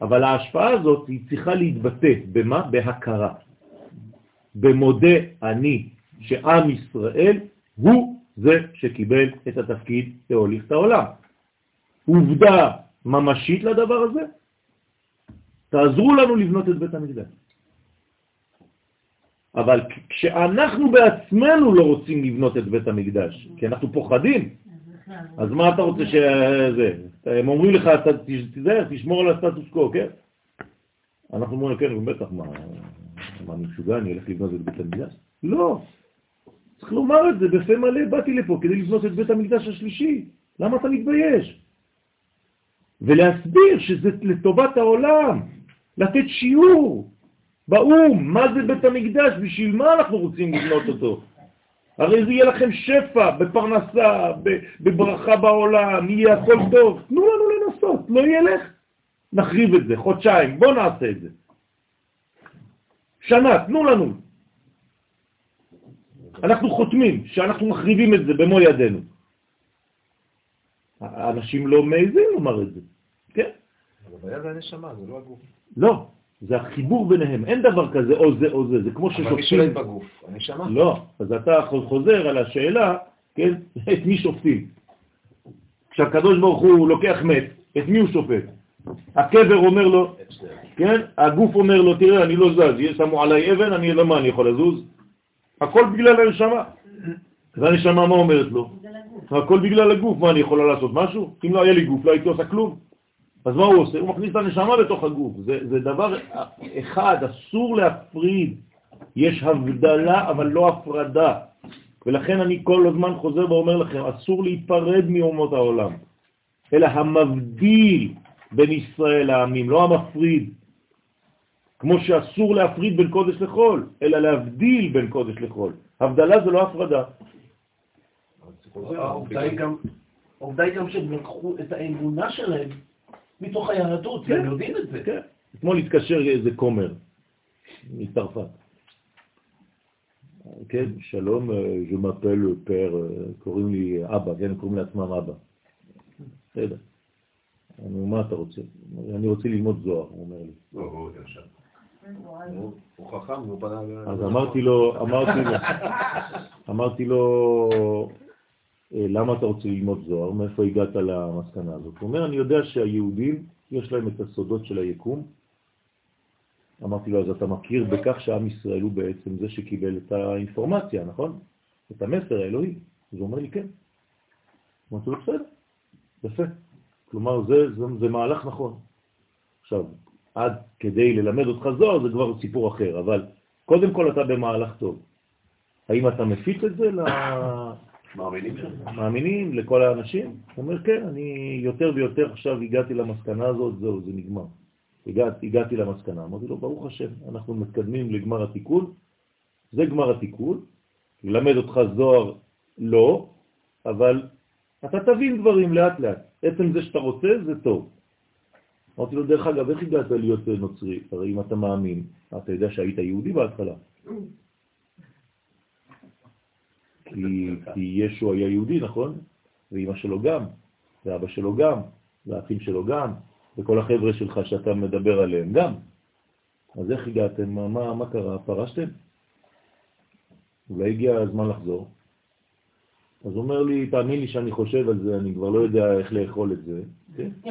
אבל ההשפעה הזאת היא צריכה להתבטא, במה? בהכרה. במודה אני שעם ישראל הוא זה שקיבל את התפקיד להוליך את העולם. עובדה ממשית לדבר הזה, תעזרו לנו לבנות את בית המקדש. אבל כשאנחנו בעצמנו לא רוצים לבנות את בית המקדש, כי אנחנו פוחדים, אז מה אתה רוצה שזה? הם אומרים לך, תיזהר, תשמור על הסטטוס קו, כן? אנחנו אומרים, כן, בטח, מה, מה אני משוגע, אני אלך לבנות את בית המקדש? לא. צריך לומר את זה בפה מלא, באתי לפה כדי לבנות את בית המקדש השלישי. למה אתה מתבייש? ולהסביר שזה לטובת העולם, לתת שיעור באום, מה זה בית המקדש, בשביל מה אנחנו רוצים לבנות אותו. הרי זה יהיה לכם שפע בפרנסה, בברכה בעולם, יהיה הכל טוב. תנו לנו לנסות, לא ילך, נחריב את זה, חודשיים, בואו נעשה את זה. שנה, תנו לנו. אנחנו חותמים שאנחנו מחריבים את זה במו ידינו. האנשים לא מעזים לומר את זה, כן? אבל הבעיה זה הנשמה, זה לא הגוף. לא, זה החיבור ביניהם, אין דבר כזה או זה או זה, זה כמו ששופטים... אבל מי שולט בגוף? הנשמה. לא, אז אתה חוזר על השאלה, כן, את מי שופטים? כשהקדוש ברוך הוא לוקח מת, את מי הוא שופט? הקבר אומר לו, כן, הגוף אומר לו, תראה, אני לא זז, שמו עליי אבן, אני לא מה, אני יכול לזוז? הכל בגלל הנשמה. והנשמה מה אומרת לו? הכל בגלל הגוף, מה אני יכולה לעשות משהו? אם לא היה לי גוף, לא הייתי עושה כלום. אז מה הוא עושה? הוא מכניס את הנשמה בתוך הגוף. זה, זה דבר אחד, אסור להפריד. יש הבדלה, אבל לא הפרדה. ולכן אני כל הזמן חוזר ואומר לכם, אסור להיפרד מאומות העולם, אלא המבדיל בין ישראל לעמים, לא המפריד. כמו שאסור להפריד בין קודש לחול, אלא להבדיל בין קודש לחול. הבדלה זה לא הפרדה. העובדה היא גם שהם לקחו את האמונה שלהם מתוך היהדות, הם יודעים את זה. כן. אתמול התקשר איזה כומר מצרפת. כן, שלום, je m'appelle פר, קוראים לי אבא, כן, קוראים לעצמם אבא. בסדר. אני אומר, מה אתה רוצה? אני רוצה ללמוד זוהר, הוא אומר לי. הוא חכם, הוא פנה... אז אמרתי לו, אמרתי לו, אמרתי לו, אה, למה אתה רוצה ללמוד זוהר? מאיפה הגעת למסקנה הזאת? הוא אומר, אני יודע שהיהודים, יש להם את הסודות של היקום. אמרתי לו, אז אתה מכיר בכך שעם ישראל הוא בעצם זה שקיבל את האינפורמציה, נכון? את המסר האלוהי. אז הוא אומר לי, כן. אמרתי לו, בסדר, יפה. כלומר, זה, זה, זה מהלך נכון. עכשיו, עד כדי ללמד אותך זוהר זה כבר סיפור אחר, אבל קודם כל אתה במהלך טוב. האם אתה מפיץ את זה מאמינים מאמינים לכל האנשים? הוא אומר, כן, אני יותר ויותר עכשיו הגעתי למסקנה הזאת, זהו, זה נגמר. הגעת, הגעתי למסקנה. אמרתי לו, ברוך השם, אנחנו מתקדמים לגמר התיקון, זה גמר התיקון, ללמד אותך זוהר לא, אבל אתה תבין דברים לאט לאט. עצם זה שאתה רוצה זה טוב. אמרתי לו, דרך אגב, איך הגעת להיות נוצרי? הרי אם אתה מאמין, אתה יודע שהיית יהודי בהתחלה. כי, כי ישו היה יהודי, נכון? ואימא שלו גם, ואבא שלו גם, והאחים שלו גם, וכל החבר'ה שלך שאתה מדבר עליהם גם. אז איך הגעתם? מה, מה, מה קרה? פרשתם? אולי הגיע הזמן לחזור. אז הוא אומר לי, תאמין לי שאני חושב על זה, אני כבר לא יודע איך לאכול את זה. כן?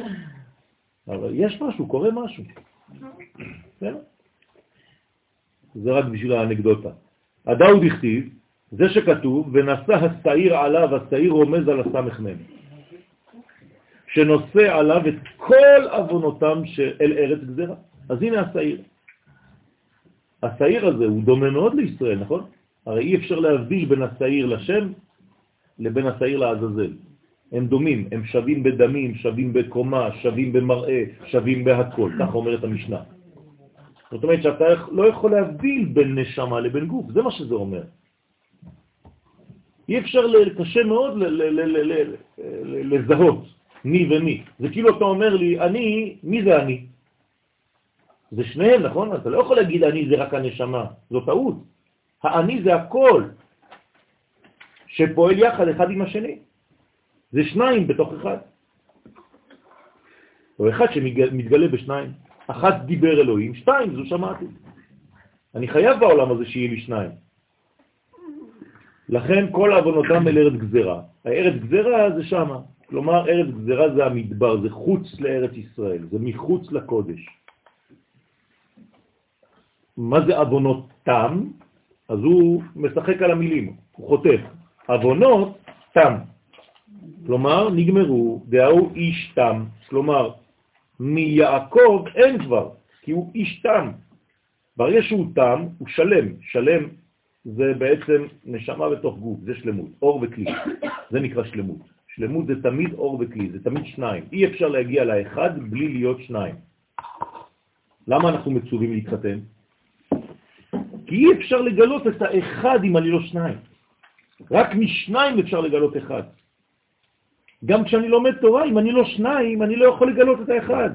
אבל יש משהו, קורה משהו. כן? זה רק בשביל האנקדוטה. הדאוד הכתיב, זה שכתוב, ונשא השעיר עליו, השעיר רומז על הסמ"ם, שנושא עליו את כל אבונותם אל ארץ גזרה. אז הנה השעיר. השעיר הזה הוא דומה מאוד לישראל, נכון? הרי אי אפשר להבדיל בין השעיר לשם לבין השעיר לעזאזל. הם דומים, הם שווים בדמים, שווים בקומה, שווים במראה, שווים בהכל, כך אומרת המשנה. זאת אומרת שאתה לא יכול להבדיל בין נשמה לבין גוף, זה מה שזה אומר. אי אפשר, קשה מאוד לזהות מי ומי. זה כאילו אתה אומר לי, אני, מי זה אני? זה שניהם, נכון? אתה לא יכול להגיד אני זה רק הנשמה, זו טעות. האני זה הכל, שפועל יחד אחד עם השני. זה שניים בתוך אחד. או אחד שמתגלה בשניים. אחת דיבר אלוהים, שתיים, זו שמעתי. אני חייב בעולם הזה שיהיה לי שניים. לכן כל עוונותם אל ארץ גזרה. הארץ גזרה זה שמה. כלומר, ארץ גזרה זה המדבר, זה חוץ לארץ ישראל, זה מחוץ לקודש. מה זה עוונות תם? אז הוא משחק על המילים, הוא חותך. עוונות תם. כלומר, נגמרו, דהאו איש תם. כלומר, מיעקב אין כבר, כי הוא איש תם. ברגע שהוא תם, הוא שלם. שלם זה בעצם נשמה בתוך גוף, זה שלמות, אור וכלי. זה נקרא שלמות. שלמות זה תמיד אור וכלי, זה תמיד שניים. אי אפשר להגיע לאחד בלי להיות שניים. למה אנחנו מצווים להתחתן? כי אי אפשר לגלות את האחד אם אני לא שניים. רק משניים אפשר לגלות אחד. גם כשאני לומד תורה, אם אני לא שניים, אני לא יכול לגלות את האחד.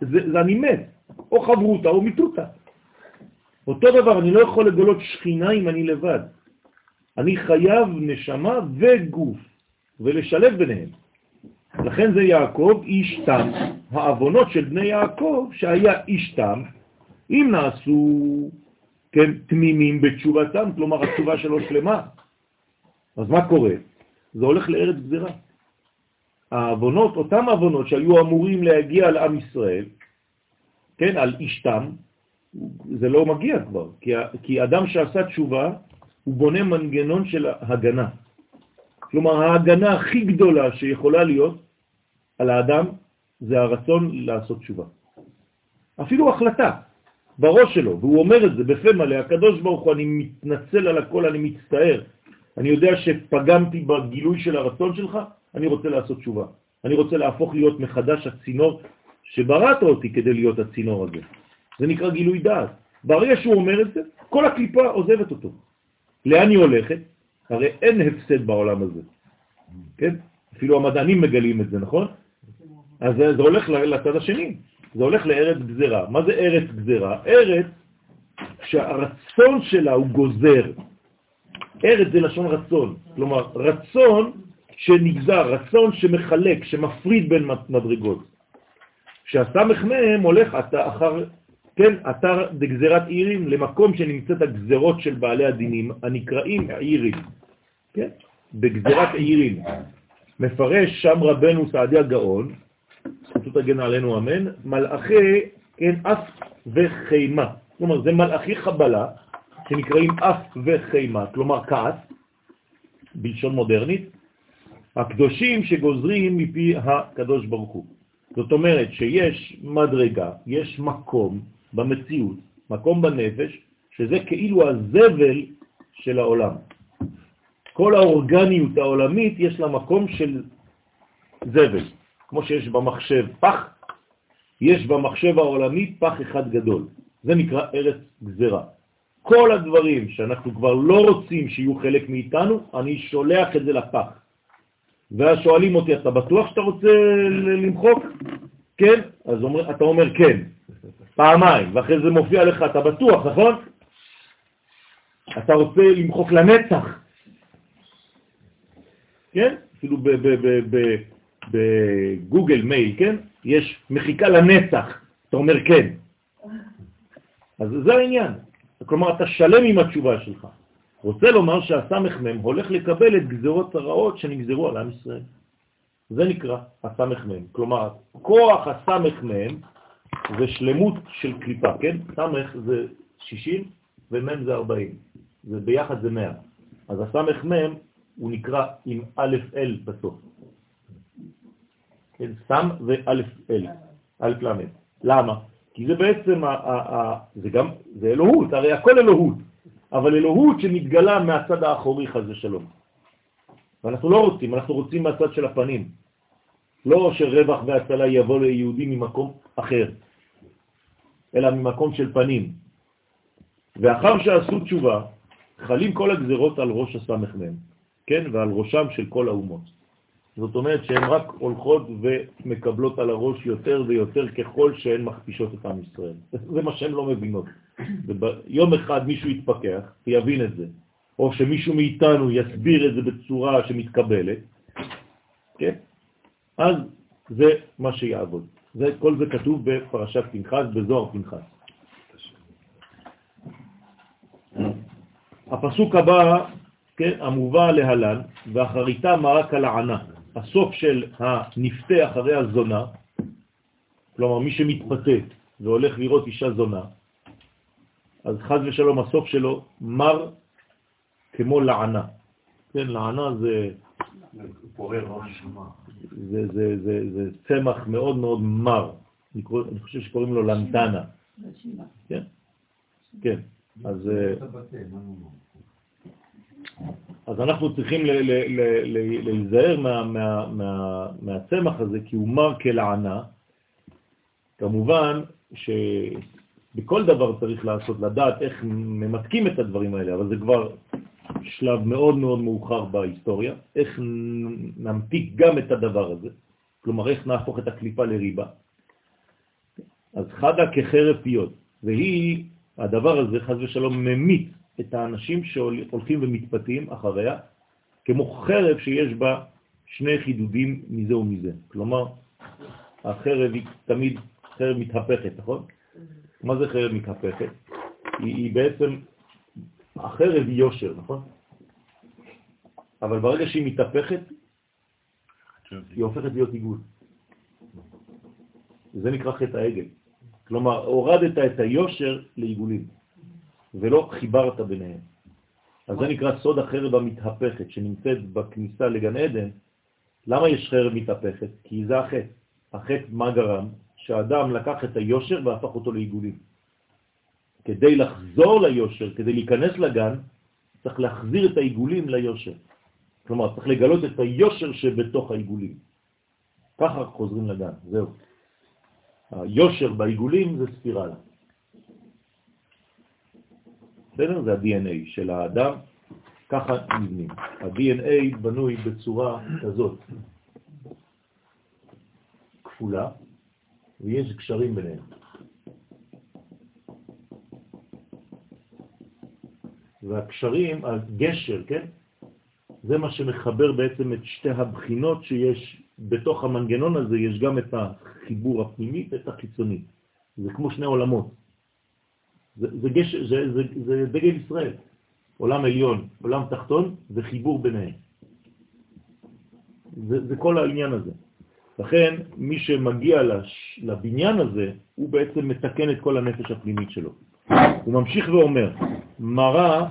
זה, זה אני מת, או חברותה או מיטותה. אותו דבר, אני לא יכול לגלות שכינה אם אני לבד. אני חייב נשמה וגוף, ולשלב ביניהם. לכן זה יעקב איש תם, האבונות של בני יעקב שהיה איש תם, אם נעשו כן, תמימים בתשובתם, כלומר התשובה שלו שלמה. אז מה קורה? זה הולך לארץ גזירה. האבונות, אותם אבונות שהיו אמורים להגיע לעם ישראל, כן, על אשתם, זה לא מגיע כבר, כי, כי אדם שעשה תשובה, הוא בונה מנגנון של הגנה. כלומר, ההגנה הכי גדולה שיכולה להיות על האדם זה הרצון לעשות תשובה. אפילו החלטה בראש שלו, והוא אומר את זה בפה מלא, הקדוש ברוך הוא, אני מתנצל על הכל, אני מצטער, אני יודע שפגמתי בגילוי של הרצון שלך, אני רוצה לעשות תשובה. אני רוצה להפוך להיות מחדש הצינור שבראת אותי כדי להיות הצינור הזה. זה נקרא גילוי דעת. ברגע שהוא אומר את זה, כל הקליפה עוזבת אותו. לאן היא הולכת? הרי אין הפסד בעולם הזה. כן? אפילו המדענים מגלים את זה, נכון? אז זה הולך לצד השני, זה הולך לארץ גזרה. מה זה ארץ גזרה? ארץ שהרצון שלה הוא גוזר. ארץ זה לשון רצון, כלומר רצון שנגזר, רצון שמחלק, שמפריד בין מדרגות. כשהסמך מהם הולך אחר, כן, אתר דגזרת עירים, למקום שנמצאת הגזרות של בעלי הדינים, הנקראים עירים, כן, בגזרת עירים. מפרש שם רבנו סעדיה גאון, זכותו תגן עלינו אמן, מלאכי, כן, אף וחימה. כלומר, זה מלאכי חבלה, שנקראים אף וחימה, כלומר כעס, בלשון מודרנית, הקדושים שגוזרים מפי הקדוש ברוך הוא. זאת אומרת שיש מדרגה, יש מקום במציאות, מקום בנפש, שזה כאילו הזבל של העולם. כל האורגניות העולמית יש לה מקום של זבל. כמו שיש במחשב פח, יש במחשב העולמי פח אחד גדול. זה נקרא ארץ גזרה. כל הדברים שאנחנו כבר לא רוצים שיהיו חלק מאיתנו, אני שולח את זה לפח. ואז שואלים אותי, אתה בטוח שאתה רוצה למחוק? כן? אז אומר, אתה אומר כן, פעמיים, ואחרי זה מופיע לך, אתה בטוח, נכון? אתה רוצה למחוק לנצח, כן? אפילו בגוגל מייל, כן? יש מחיקה לנצח, אתה אומר כן. אז זה העניין. כלומר, אתה שלם עם התשובה שלך. רוצה לומר שהסמ"ם הולך לקבל את גזרות הרעות שנגזרו על עם ישראל. זה נקרא הסמ"ם. כלומר, כוח הסמ"ם זה שלמות של קליפה, כן? סמ"ך זה 60 ומ"ם זה 40. זה ביחד זה 100. אז הסמ"ם הוא נקרא עם א' אל בסוף. כן, סם וא' אל, א' למד. למה? כי זה בעצם, ה, ה, ה, זה גם, זה אלוהות, הרי הכל אלוהות, אבל אלוהות שמתגלה מהצד האחורי חס ושלום. ואנחנו לא רוצים, אנחנו רוצים מהצד של הפנים. לא שרווח והצלה יבוא ליהודי ממקום אחר, אלא ממקום של פנים. ואחר שעשו תשובה, חלים כל הגזרות על ראש הסמ"ם, כן? ועל ראשם של כל האומות. זאת אומרת שהן רק הולכות ומקבלות על הראש יותר ויותר ככל שהן מכפישות את עם ישראל. זה מה שהן לא מבינות. יום אחד מישהו יתפכח ויבין את זה, או שמישהו מאיתנו יסביר את זה בצורה שמתקבלת, כן? אז זה מה שיעבוד. זה, כל זה כתוב בפרשת פנחס, בזוהר פנחס. הפסוק הבא, כן, המובא להלן, ואחריתה מרק על הענה. הסוף של הנפתה אחרי הזונה, כלומר מי שמתפתה והולך לראות אישה זונה, אז חז ושלום הסוף שלו מר כמו לענה. כן, לענה זה... זה, זה, זה, זה צמח מאוד מאוד מר, אני, קורא, אני חושב שקוראים לו לנטנה. כן, כן, אז... אז אנחנו צריכים להיזהר מה, מה, מה, מהצמח הזה, כי הוא מר כלענה. כמובן שבכל דבר צריך לעשות, לדעת איך ממתקים את הדברים האלה, אבל זה כבר שלב מאוד מאוד מאוחר בהיסטוריה, איך נמתיק גם את הדבר הזה, כלומר איך נהפוך את הקליפה לריבה. אז חדה כחרב פיות, והיא, הדבר הזה, חז ושלום, ממית את האנשים שהולכים ומתפתים אחריה, כמו חרב שיש בה שני חידודים מזה ומזה. כלומר, החרב היא תמיד חרב מתהפכת, נכון? מה זה חרב מתהפכת? היא, היא בעצם, החרב היא יושר, נכון? אבל ברגע שהיא מתהפכת, היא הופכת להיות עיגול. זה נקרא חטא העגל. כלומר, הורדת את היושר לעיגולים. ולא חיברת ביניהם. אז זה נקרא סוד החרב המתהפכת שנמצאת בכניסה לגן עדן. למה יש חרב מתהפכת? כי זה החטא. החטא מה גרם? שהאדם לקח את היושר והפך אותו לעיגולים. כדי לחזור ליושר, כדי להיכנס לגן, צריך להחזיר את העיגולים ליושר. כלומר, צריך לגלות את היושר שבתוך העיגולים. ככה חוזרים לגן, זהו. היושר בעיגולים זה ספירלה. בסדר? זה ה-DNA של האדם, ככה נבנים. ה-DNA בנוי בצורה כזאת, כפולה, ויש קשרים ביניהם. והקשרים, הגשר, כן? זה מה שמחבר בעצם את שתי הבחינות שיש בתוך המנגנון הזה, יש גם את החיבור הפנימי ואת החיצוני. זה כמו שני עולמות. זה, זה, גש, זה, זה, זה דגל ישראל. עולם עליון, עולם תחתון, זה חיבור ביניהם. זה, זה כל העניין הזה. לכן, מי שמגיע לש, לבניין הזה, הוא בעצם מתקן את כל הנפש הפנימית שלו. הוא ממשיך ואומר, מראה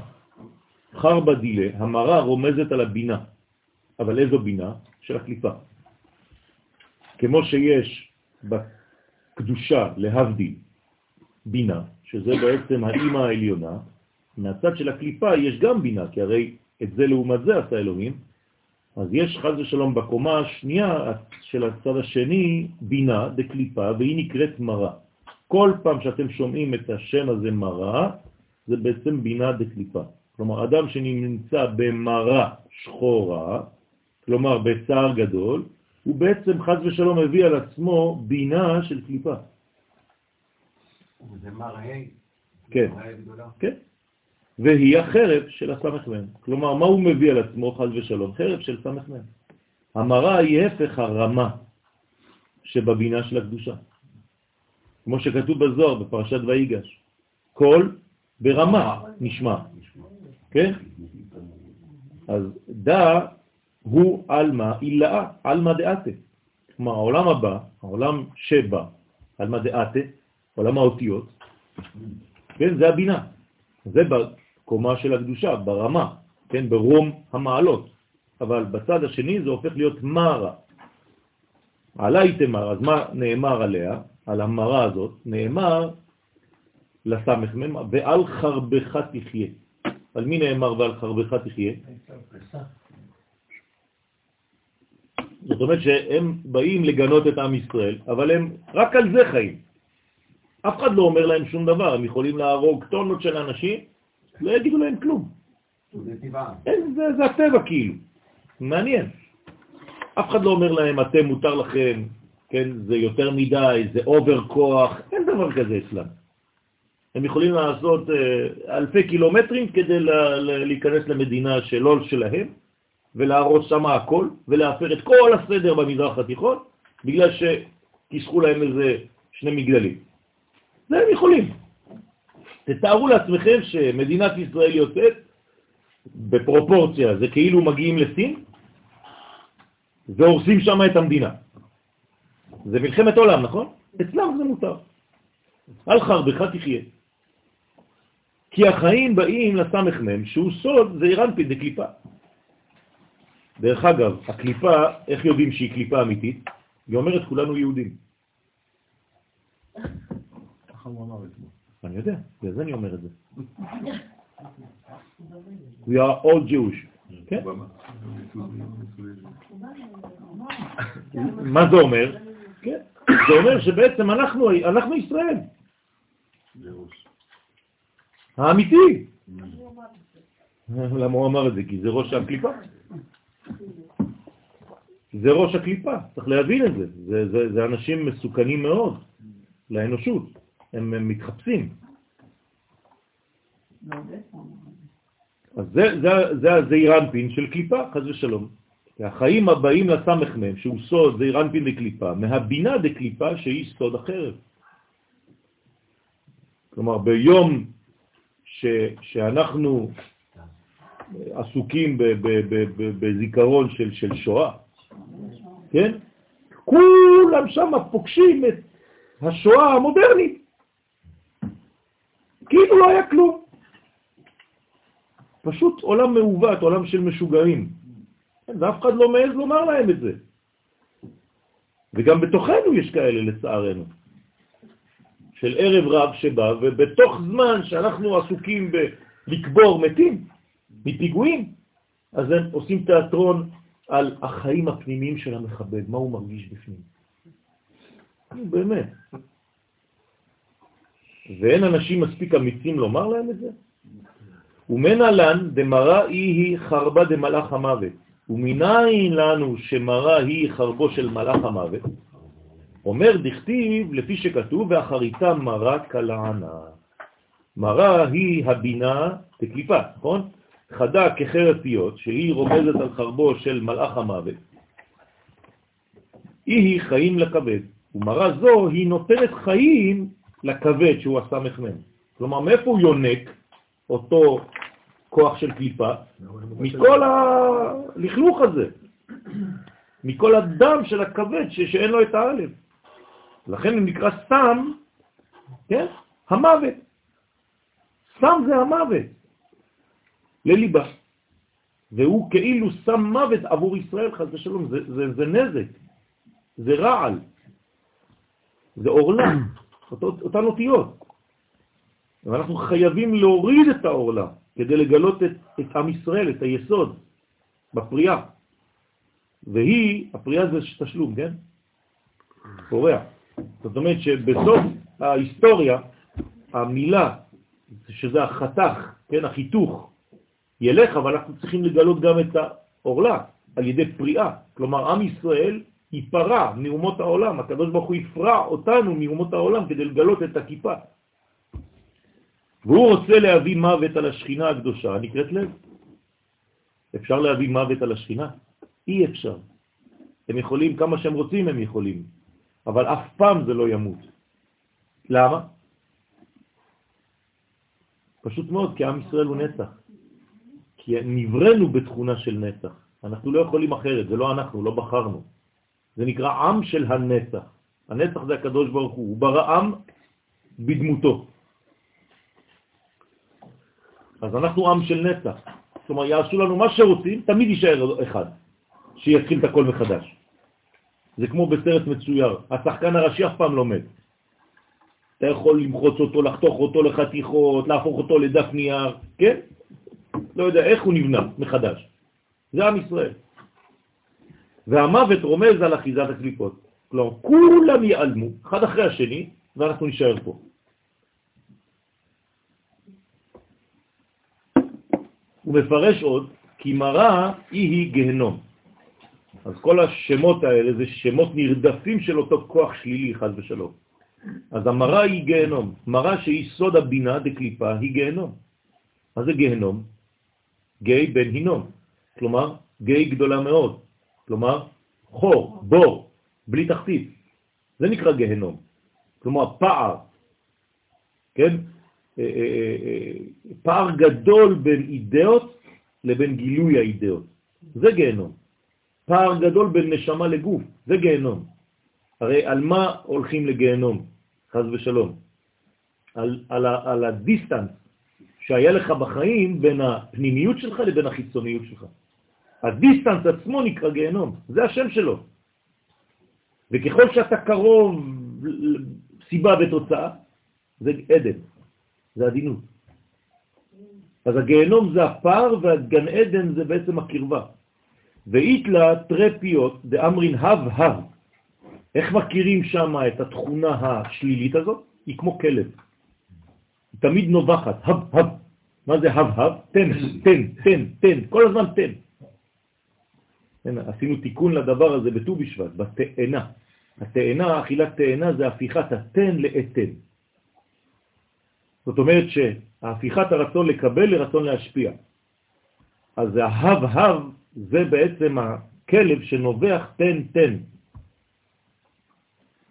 חרבה דילה, המראה רומזת על הבינה, אבל איזו בינה? של הקליפה. כמו שיש בקדושה להבדיל בינה, שזה בעצם האימא העליונה, מהצד של הקליפה יש גם בינה, כי הרי את זה לעומת זה עשה אלוהים, אז יש חז ושלום בקומה השנייה של הצד השני בינה דקליפה, והיא נקראת מרה. כל פעם שאתם שומעים את השם הזה מרה, זה בעצם בינה דקליפה. כלומר, אדם שנמצא במרה שחורה, כלומר בצער גדול, הוא בעצם חז ושלום מביא על עצמו בינה של קליפה. זה מראה, כן. כן. והיא החרב של הסמ"ם. כלומר, מה הוא מביא על עצמו, חז ושלום? חרב של סמ"ם. המראה היא הפך הרמה שבבינה של הקדושה. כמו שכתוב בזוהר בפרשת ויגש. קול ברמה נשמע, כן? אז דא הוא עלמא אילאה, עלמא דעתה. כלומר, העולם הבא, העולם שבא, עלמא דעתה, עולם האותיות, כן, זה הבינה. זה בקומה של הקדושה, ברמה, כן, ברום המעלות. אבל בצד השני זה הופך להיות מרה. עלי תמר, אז מה נאמר עליה, על המרה הזאת? נאמר לסמ"ם, ועל חרבך תחיה. על מי נאמר ועל חרבך תחיה? זאת אומרת שהם באים לגנות את עם ישראל, אבל הם רק על זה חיים. אף אחד לא אומר להם שום דבר, הם יכולים להרוג טונות של אנשים, לא יגידו להם כלום. זה זה, זה הטבע כאילו, מעניין. אף אחד לא אומר להם, אתם מותר לכם, כן, זה יותר מדי, זה אובר כוח, אין דבר כזה אצלם. הם יכולים לעשות אה, אלפי קילומטרים כדי להיכנס למדינה שלא שלהם, ולהרוס שם הכל, ולהפר את כל הסדר במזרח התיכון, בגלל שתסחו להם איזה שני מגדלים. זה הם יכולים. תתארו לעצמכם שמדינת ישראל יוצאת בפרופורציה, זה כאילו מגיעים לסין, והורסים שם את המדינה. זה מלחמת עולם, נכון? אצלם זה מותר. על חרבך תחיה. כי החיים באים לסמ"ם, שהוא סוד, זה אירנפין, זה קליפה. דרך אגב, הקליפה, איך יודעים שהיא קליפה אמיתית? היא אומרת, כולנו יהודים. ככה הוא אמר אתמול. אני יודע, בגלל זה אני אומר את זה. We are all Jewish. כן? מה זה אומר? כן. זה אומר שבעצם אנחנו, אנחנו ישראל, האמיתי. למה הוא אמר את זה? כי זה ראש הקליפה. זה ראש הקליפה, צריך להבין את זה. זה, זה, זה אנשים מסוכנים מאוד לאנושות, הם, הם מתחפשים. אז זה, זה, זה של קליפה, חז ושלום. החיים הבאים לסמ"ם, שהוא סוד זעירנפין דקליפה, מהבינה דקליפה שהיא סוד החרב. כלומר, ביום ש, שאנחנו עסוקים בזיכרון של, של שואה, כן? כולם שם פוגשים את השואה המודרנית. כאילו לא היה כלום. פשוט עולם מעוות, עולם של משוגעים. כן, ואף אחד לא מעז לומר להם את זה. וגם בתוכנו יש כאלה, לצערנו. של ערב רב שבא, ובתוך זמן שאנחנו עסוקים בלקבור מתים מפיגועים, אז הם עושים תיאטרון על החיים הפנימיים של המחבל, מה הוא מרגיש בפנים. באמת. ואין אנשים מספיק אמיצים לומר להם את זה? ומנהלן דמרה היא חרבה דמלאך המוות. ומניין לנו שמרה היא חרבו של מלאך המוות? אומר דכתיב, לפי שכתוב, ואחריתה מרה כלענה. מרה היא הבינה תקליפה, נכון? חדה כחרב פיות, שהיא רומזת על חרבו של מלאך המוות. היא היא חיים לכבד, ומרה זו היא נותנת חיים לכבד שהוא הסמ"ם. כלומר, מאיפה הוא יונק אותו כוח של קליפה? מכל הלכלוך הזה, מכל הדם של הכבד ש... שאין לו את האלף. לכן הוא נקרא סם, כן? המוות. סם זה המוות, לליבה. והוא כאילו שם מוות עבור ישראל, חס ושלום, זה, זה, זה נזק, זה רעל, זה אורלה, אותו, אותן אותיות. ואנחנו חייבים להוריד את האורלה כדי לגלות את, את עם ישראל, את היסוד, בפריאה. והיא, הפריאה זה תשלום, כן? פורע. זאת אומרת שבסוף ההיסטוריה, המילה, שזה החתך, כן, החיתוך, ילך, אבל אנחנו צריכים לגלות גם את האורלה על ידי פריאה. כלומר, עם ישראל ייפרע מאומות העולם, הקדוש ברוך הוא יפרע אותנו מאומות העולם כדי לגלות את הכיפה. והוא רוצה להביא מוות על השכינה הקדושה, הנקראת לב. אפשר להביא מוות על השכינה? אי אפשר. הם יכולים, כמה שהם רוצים הם יכולים, אבל אף פעם זה לא ימות. למה? פשוט מאוד, כי עם ישראל הוא נצח. כי נברנו בתכונה של נצח. אנחנו לא יכולים אחרת, זה לא אנחנו, לא בחרנו. זה נקרא עם של הנצח. הנצח זה הקדוש ברוך הוא, הוא ברא עם בדמותו. אז אנחנו עם של נצח. כלומר, יעשו לנו מה שרוצים, תמיד יישאר אחד, שיתחיל את הכל מחדש. זה כמו בסרט מצויר, השחקן הראשי אף פעם לא מת. אתה יכול למחוץ אותו, לחתוך אותו לחתיכות, להפוך אותו לדף נייר, כן? לא יודע איך הוא נבנה מחדש. זה עם ישראל. והמוות רומז על אחיזת הקליפות. כלומר, כולם ייעלמו, אחד אחרי השני, ואנחנו נשאר פה. הוא מפרש עוד, כי מראה היא היא גהנום. אז כל השמות האלה זה שמות נרדפים של אותו כוח שלילי, חד ושלום. אז המראה היא גהנום. מראה שהיא סוד הבינה דקליפה היא גהנום. מה זה גהנום? גיא בן הינום. כלומר, גיא גדולה מאוד. כלומר, חור, בור, בלי תחתית. זה נקרא גהנום. כלומר, פער, כן? אה, אה, אה, פער גדול בין אידאות לבין גילוי האידאות. זה גהנום. פער גדול בין נשמה לגוף, זה גהנום. הרי על מה הולכים לגהנום, חס ושלום? על, על, על ה distance שהיה לך בחיים בין הפנימיות שלך לבין החיצוניות שלך. ה distance עצמו נקרא גיהנום, זה השם שלו. וככל שאתה קרוב סיבה ותוצאה, זה עדן, זה עדינות. אז הגיהנום זה הפער והגן עדן זה בעצם הקרבה. ואית לה תרי פיות דאמרין הב הב. איך מכירים שם את התכונה השלילית הזאת? היא כמו כלב. היא תמיד נובחת, הב הב. מה זה הב הב? תן, תן, תן, תן, כל הזמן תן. עשינו תיקון לדבר הזה בט"ו בשבט, בתאנה. התאנה, אכילת תאנה זה הפיכת התן לאתן. זאת אומרת שהפיכת הרצון לקבל לרצון להשפיע. אז ההב-הב זה בעצם הכלב שנובח תן תן.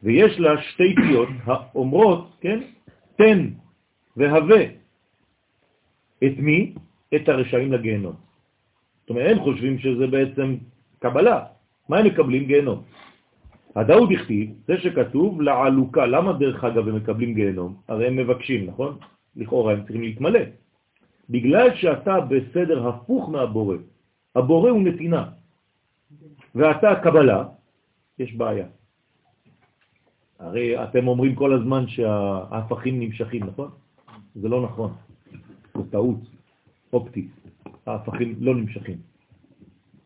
ויש לה שתי פיות האומרות, כן, תן והווה. את מי? את הרשעים לגיהנום. זאת אומרת, הם חושבים שזה בעצם קבלה. מה הם מקבלים? גיהנום. הדאוד הכתיב, זה שכתוב לעלוקה, למה דרך אגב הם מקבלים גיהנום? הרי הם מבקשים, נכון? לכאורה הם צריכים להתמלא. בגלל שאתה בסדר הפוך מהבורא, הבורא הוא נתינה, ואתה קבלה, יש בעיה. הרי אתם אומרים כל הזמן שההפכים נמשכים, נכון? זה לא נכון, זה טעות אופטית, ההפכים לא נמשכים.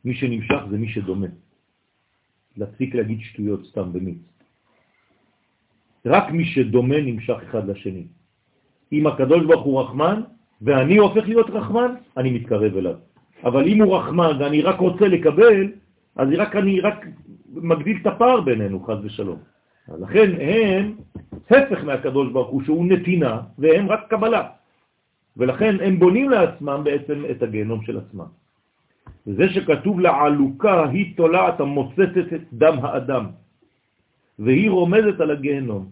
מי שנמשך זה מי שדומה. להפסיק להגיד שטויות סתם במיץ. רק מי שדומה נמשך אחד לשני. אם הקדוש ברוך הוא רחמן, ואני הופך להיות רחמן, אני מתקרב אליו. אבל אם הוא רחמן ואני רק רוצה לקבל, אז רק אני רק מגדיל את הפער בינינו, חז ושלום. לכן הם הפך מהקדוש ברוך הוא, שהוא נתינה, והם רק קבלה. ולכן הם בונים לעצמם בעצם את הגיהנום של עצמם. זה שכתוב לעלוקה היא תולעת המוצצת את דם האדם, והיא רומזת על הגיהנום.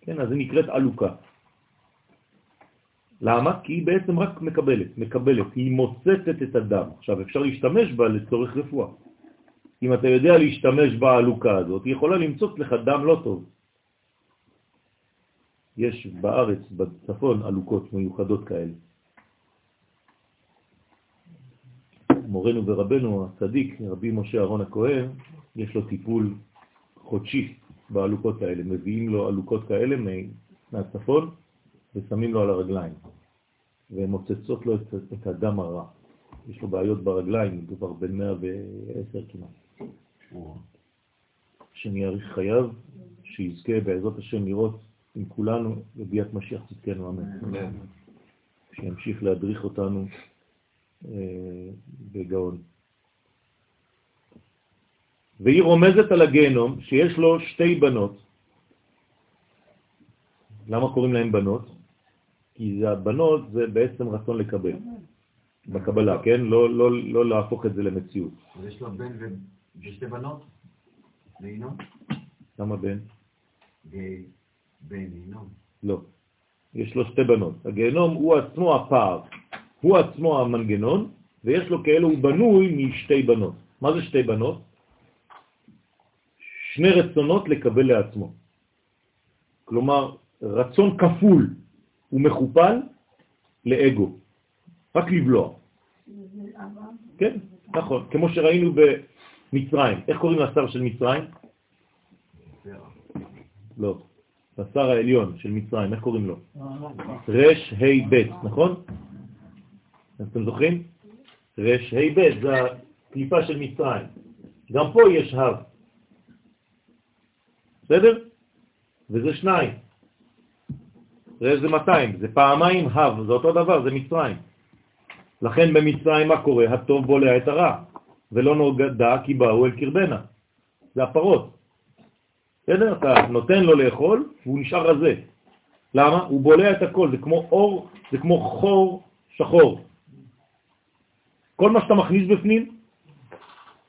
כן, אז היא נקראת עלוקה. למה? כי היא בעצם רק מקבלת, מקבלת, היא מוצצת את הדם. עכשיו, אפשר להשתמש בה לצורך רפואה. אם אתה יודע להשתמש בעלוקה הזאת, היא יכולה למצוא לך דם לא טוב. יש בארץ, בצפון, עלוקות מיוחדות כאלה. מורנו ורבנו הצדיק, רבי משה אהרון הכהן, יש לו טיפול חודשי בעלוקות האלה. מביאים לו עלוקות כאלה מהצפון ושמים לו על הרגליים, והן מוצצות לו את, את הדם הרע. יש לו בעיות ברגליים, מדובר בין 110 כמעט. השם יאריך חייו, שיזכה בעזרת השם לראות עם כולנו בביאת משיח צדקנו, אמן. שימשיך להדריך אותנו אה, בגאון. והיא רומזת על הגיהנום שיש לו שתי בנות. למה קוראים להן בנות? כי זה הבנות זה בעצם רצון לקבל. בקבלה, כן? לא, לא, לא להפוך את זה למציאות. יש לו בן ושתי בנות? לינום? למה בן? בן לינום. לא. יש לו שתי בנות. הגיהנום הוא עצמו הפער, הוא עצמו המנגנון, ויש לו כאלו, הוא בנוי משתי בנות. מה זה שתי בנות? שני רצונות לקבל לעצמו. כלומר, רצון כפול ומכופל לאגו, רק לבלוע. כן, נכון, כמו שראינו במצרים. איך קוראים לשר של מצרים? לא, לשר העליון של מצרים, איך קוראים לו? רש ה' ב', נכון? אתם זוכרים? רש ה' ב', זה הקליפה של מצרים. גם פה יש ה'. בסדר? וזה שניים. רש זה 200, זה פעמיים ה', זה אותו דבר, זה מצרים. לכן במצרים מה קורה? הטוב בולע את הרע, ולא נוגדה כי באו אל קרבנה. זה הפרות. בסדר? אתה נותן לו לאכול והוא נשאר רזה. למה? הוא בולע את הכל, זה כמו אור, זה כמו חור שחור. כל מה שאתה מכניס בפנים,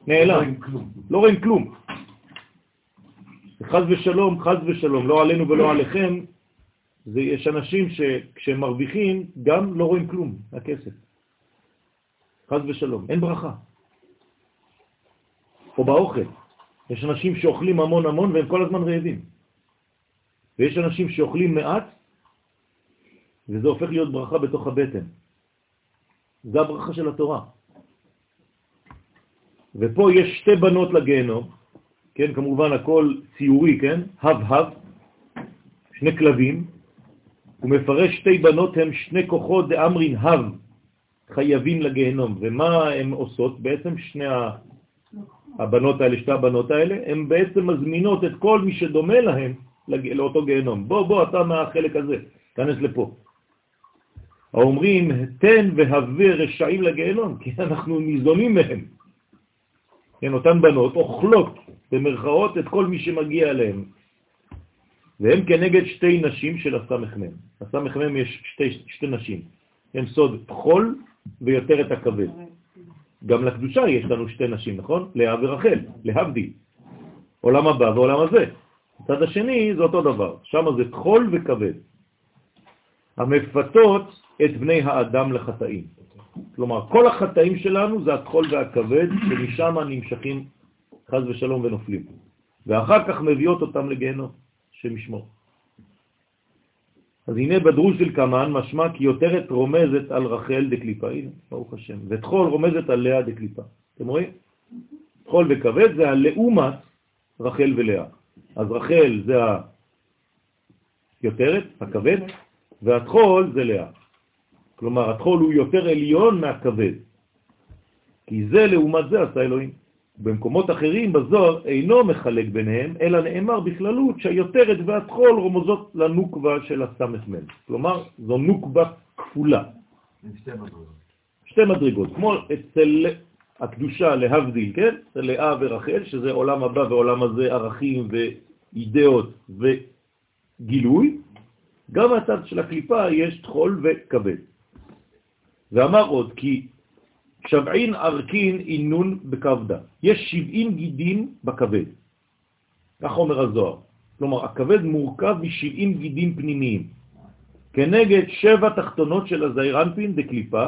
נעלם. לא רואים כלום. חז ושלום, חז ושלום, לא עלינו ולא עליכם, זה יש אנשים שכשהם מרוויחים גם לא רואים כלום, הכסף. חז ושלום, אין ברכה. או באוכל. יש אנשים שאוכלים המון המון והם כל הזמן רעבים. ויש אנשים שאוכלים מעט וזה הופך להיות ברכה בתוך הבטן. זה הברכה של התורה. ופה יש שתי בנות לגיהנום, כן, כמובן הכל ציורי, כן, הב-הב, שני כלבים, הוא מפרש שתי בנות הם שני כוחות דאמרין הב, חייבים לגיהנום. ומה הן עושות? בעצם שני הבנות האלה, שתי הבנות האלה, הן בעצם מזמינות את כל מי שדומה להם לאותו גיהנום. בוא, בוא, אתה מהחלק הזה, תכנס לפה. האומרים, תן והווה רשעים לגיהנום, כי אנחנו ניזונים מהם. כן, אותן בנות אוכלות במרכאות את כל מי שמגיע אליהם. והם כנגד שתי נשים של הסמ"ם. הסמ"ם יש שתי, שתי נשים. הם סוד חול את הכבד. גם לקדושה יש לנו שתי נשים, נכון? לאה ורחל, להבדיל. עולם הבא ועולם הזה. הצד השני זה אותו דבר, שם זה חול וכבד. המפתות את בני האדם לחטאים. כלומר, כל החטאים שלנו זה התחול והכבד, ומשם נמשכים חז ושלום ונופלים. ואחר כך מביאות אותם לגיהנום, שמשמור. אז הנה בדרוש של קמן משמע כי יותרת רומזת על רחל דקליפה, הנה, ברוך השם, ותחול רומזת על לאה דקליפה. אתם רואים? תחול וכבד זה הלאומת רחל ולאה. אז רחל זה היותרת, הכבד, והתחול זה לאה. כלומר, התחול הוא יותר עליון מהכבד. כי זה לעומת זה עשה אלוהים. במקומות אחרים בזוהר אינו מחלק ביניהם, אלא נאמר בכללות שהיותרת והתחול רומזות לנוקבה של הסמ"ם. כלומר, זו נוקבה כפולה. שתי מדרגות. שתי מדרגות, כמו אצל הקדושה להבדיל, כן? אצל לאה ורחל, שזה עולם הבא ועולם הזה, ערכים ואידאות וגילוי. גם מהצד של הקליפה יש תחול וכבד. ואמר עוד כי שבעין ארכין אינון בכבדה. יש 70 גידים בכבד. כך אומר הזוהר. כלומר, הכבד מורכב מ-70 גידים פנימיים, כנגד שבע תחתונות של הזיירנפין דקליפה,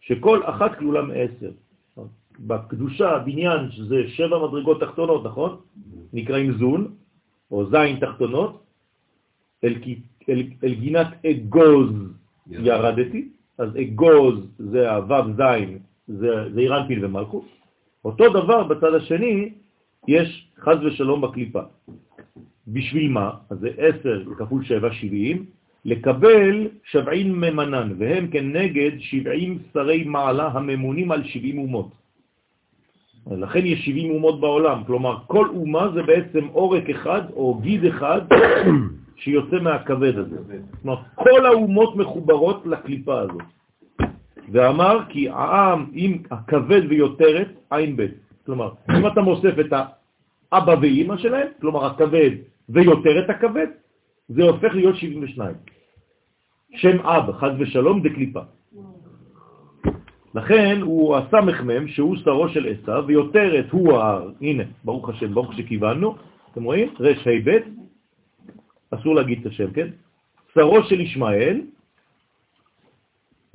שכל אחת כלולה מעשר. בקדושה, הבניין, שזה שבע מדרגות תחתונות, נכון? נקראים זון, או זין תחתונות, אל, אל, אל גינת אגוז ירדתי, אז אגוז זה הוו זין זה, זה אירנפיל ומלכות. אותו דבר בצד השני יש חז ושלום בקליפה. בשביל מה? אז זה 10 כפול 7, 70, לקבל שבעין ממנן, והם כנגד 70 שרי מעלה הממונים על 70 אומות. לכן יש 70 אומות בעולם, כלומר כל אומה זה בעצם עורק אחד או גיד אחד שיוצא מהכבד הזה. כלומר כל האומות מחוברות לקליפה הזאת. ואמר כי העם עם הכבד ויותרת עין בית. כלומר, אם אתה מוסף את אבא ואימא שלהם, כלומר הכבד ויותר את הכבד, זה הופך להיות 72. שם אב, חד ושלום, דקליפה. לכן הוא הסמ"ם שהוא שרו של עשיו, ויותר את הוא ההר, הנה, ברוך השם, ברוך שכיוונו, אתם רואים? רש ה' ב', אסור להגיד את השם, כן? שרו של ישמעאל,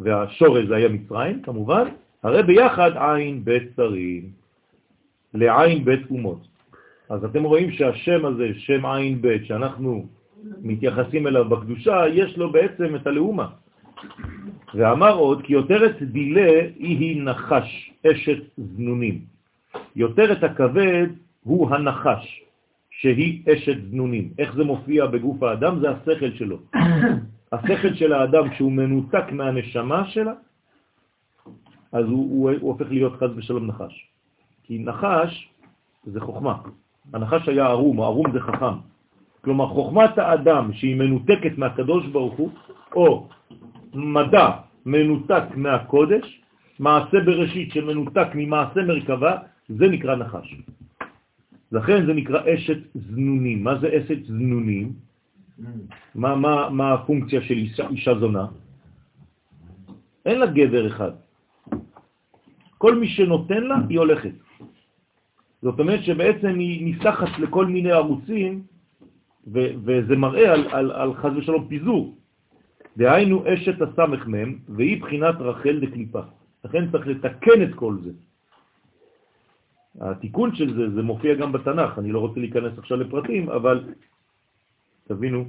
והשורש זה היה מצרים, כמובן, הרי ביחד עין בית שרים, לעין בית אומות. אז אתם רואים שהשם הזה, שם עין בית, שאנחנו מתייחסים אליו בקדושה, יש לו בעצם את הלאומה. ואמר עוד, כי יותרת דילה היא נחש, אשת זנונים. יותרת הכבד הוא הנחש, שהיא אשת זנונים. איך זה מופיע בגוף האדם? זה השכל שלו. השכל של האדם, כשהוא מנותק מהנשמה שלה, אז הוא, הוא, הוא הופך להיות חז ושלום נחש. כי נחש זה חוכמה. הנחש היה ערום, ערום זה חכם. כלומר, חוכמת האדם שהיא מנותקת מהקדוש ברוך הוא, או מדע מנותק מהקודש, מעשה בראשית שמנותק ממעשה מרכבה, זה נקרא נחש. לכן זה נקרא אשת זנונים. מה זה אשת זנונים? מה, מה, מה הפונקציה של אישה, אישה זונה? אין לה גבר אחד. כל מי שנותן לה, היא הולכת. זאת אומרת שבעצם היא נפתחת לכל מיני ערוצים, וזה מראה על, על, על חז ושלום פיזור. דהיינו אשת הסמ"ם, והיא בחינת רחל דקליפה. לכן צריך לתקן את כל זה. התיקון של זה, זה מופיע גם בתנ"ך, אני לא רוצה להיכנס עכשיו לפרטים, אבל תבינו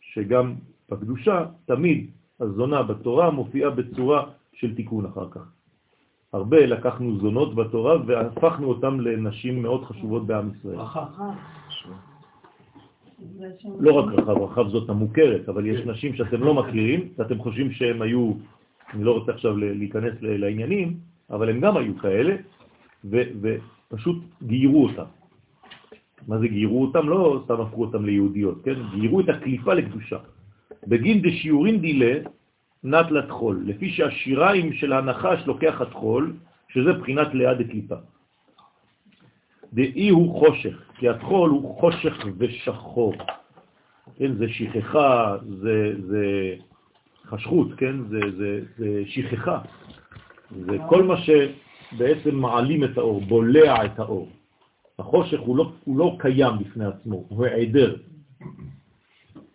שגם בקדושה, תמיד הזונה בתורה מופיעה בצורה של תיקון אחר כך. הרבה לקחנו זונות בתורה והפכנו אותם לנשים מאוד חשובות בעם ישראל. לא רק רחב, רחב זאת המוכרת, אבל יש נשים שאתם לא מכירים, ואתם חושבים שהם היו, אני לא רוצה עכשיו להיכנס לעניינים, אבל הם גם היו כאלה, ופשוט גיירו אותם. מה זה גיירו אותם? לא סתם הפכו אותם ליהודיות, כן? גיירו את הקליפה לקדושה. בגין דשיעורין דילה נת לתחול, לפי שהשיריים של הנחש לוקח התחול, שזה בחינת ליד הקליפה. דאי הוא חושך, כי התחול הוא חושך ושחור. כן, זה שכחה, זה, זה חשכות, כן, זה, זה, זה שכחה. זה כל מה שבעצם מעלים את האור, בולע את האור. החושך הוא לא, הוא לא קיים בפני עצמו, הוא העדר.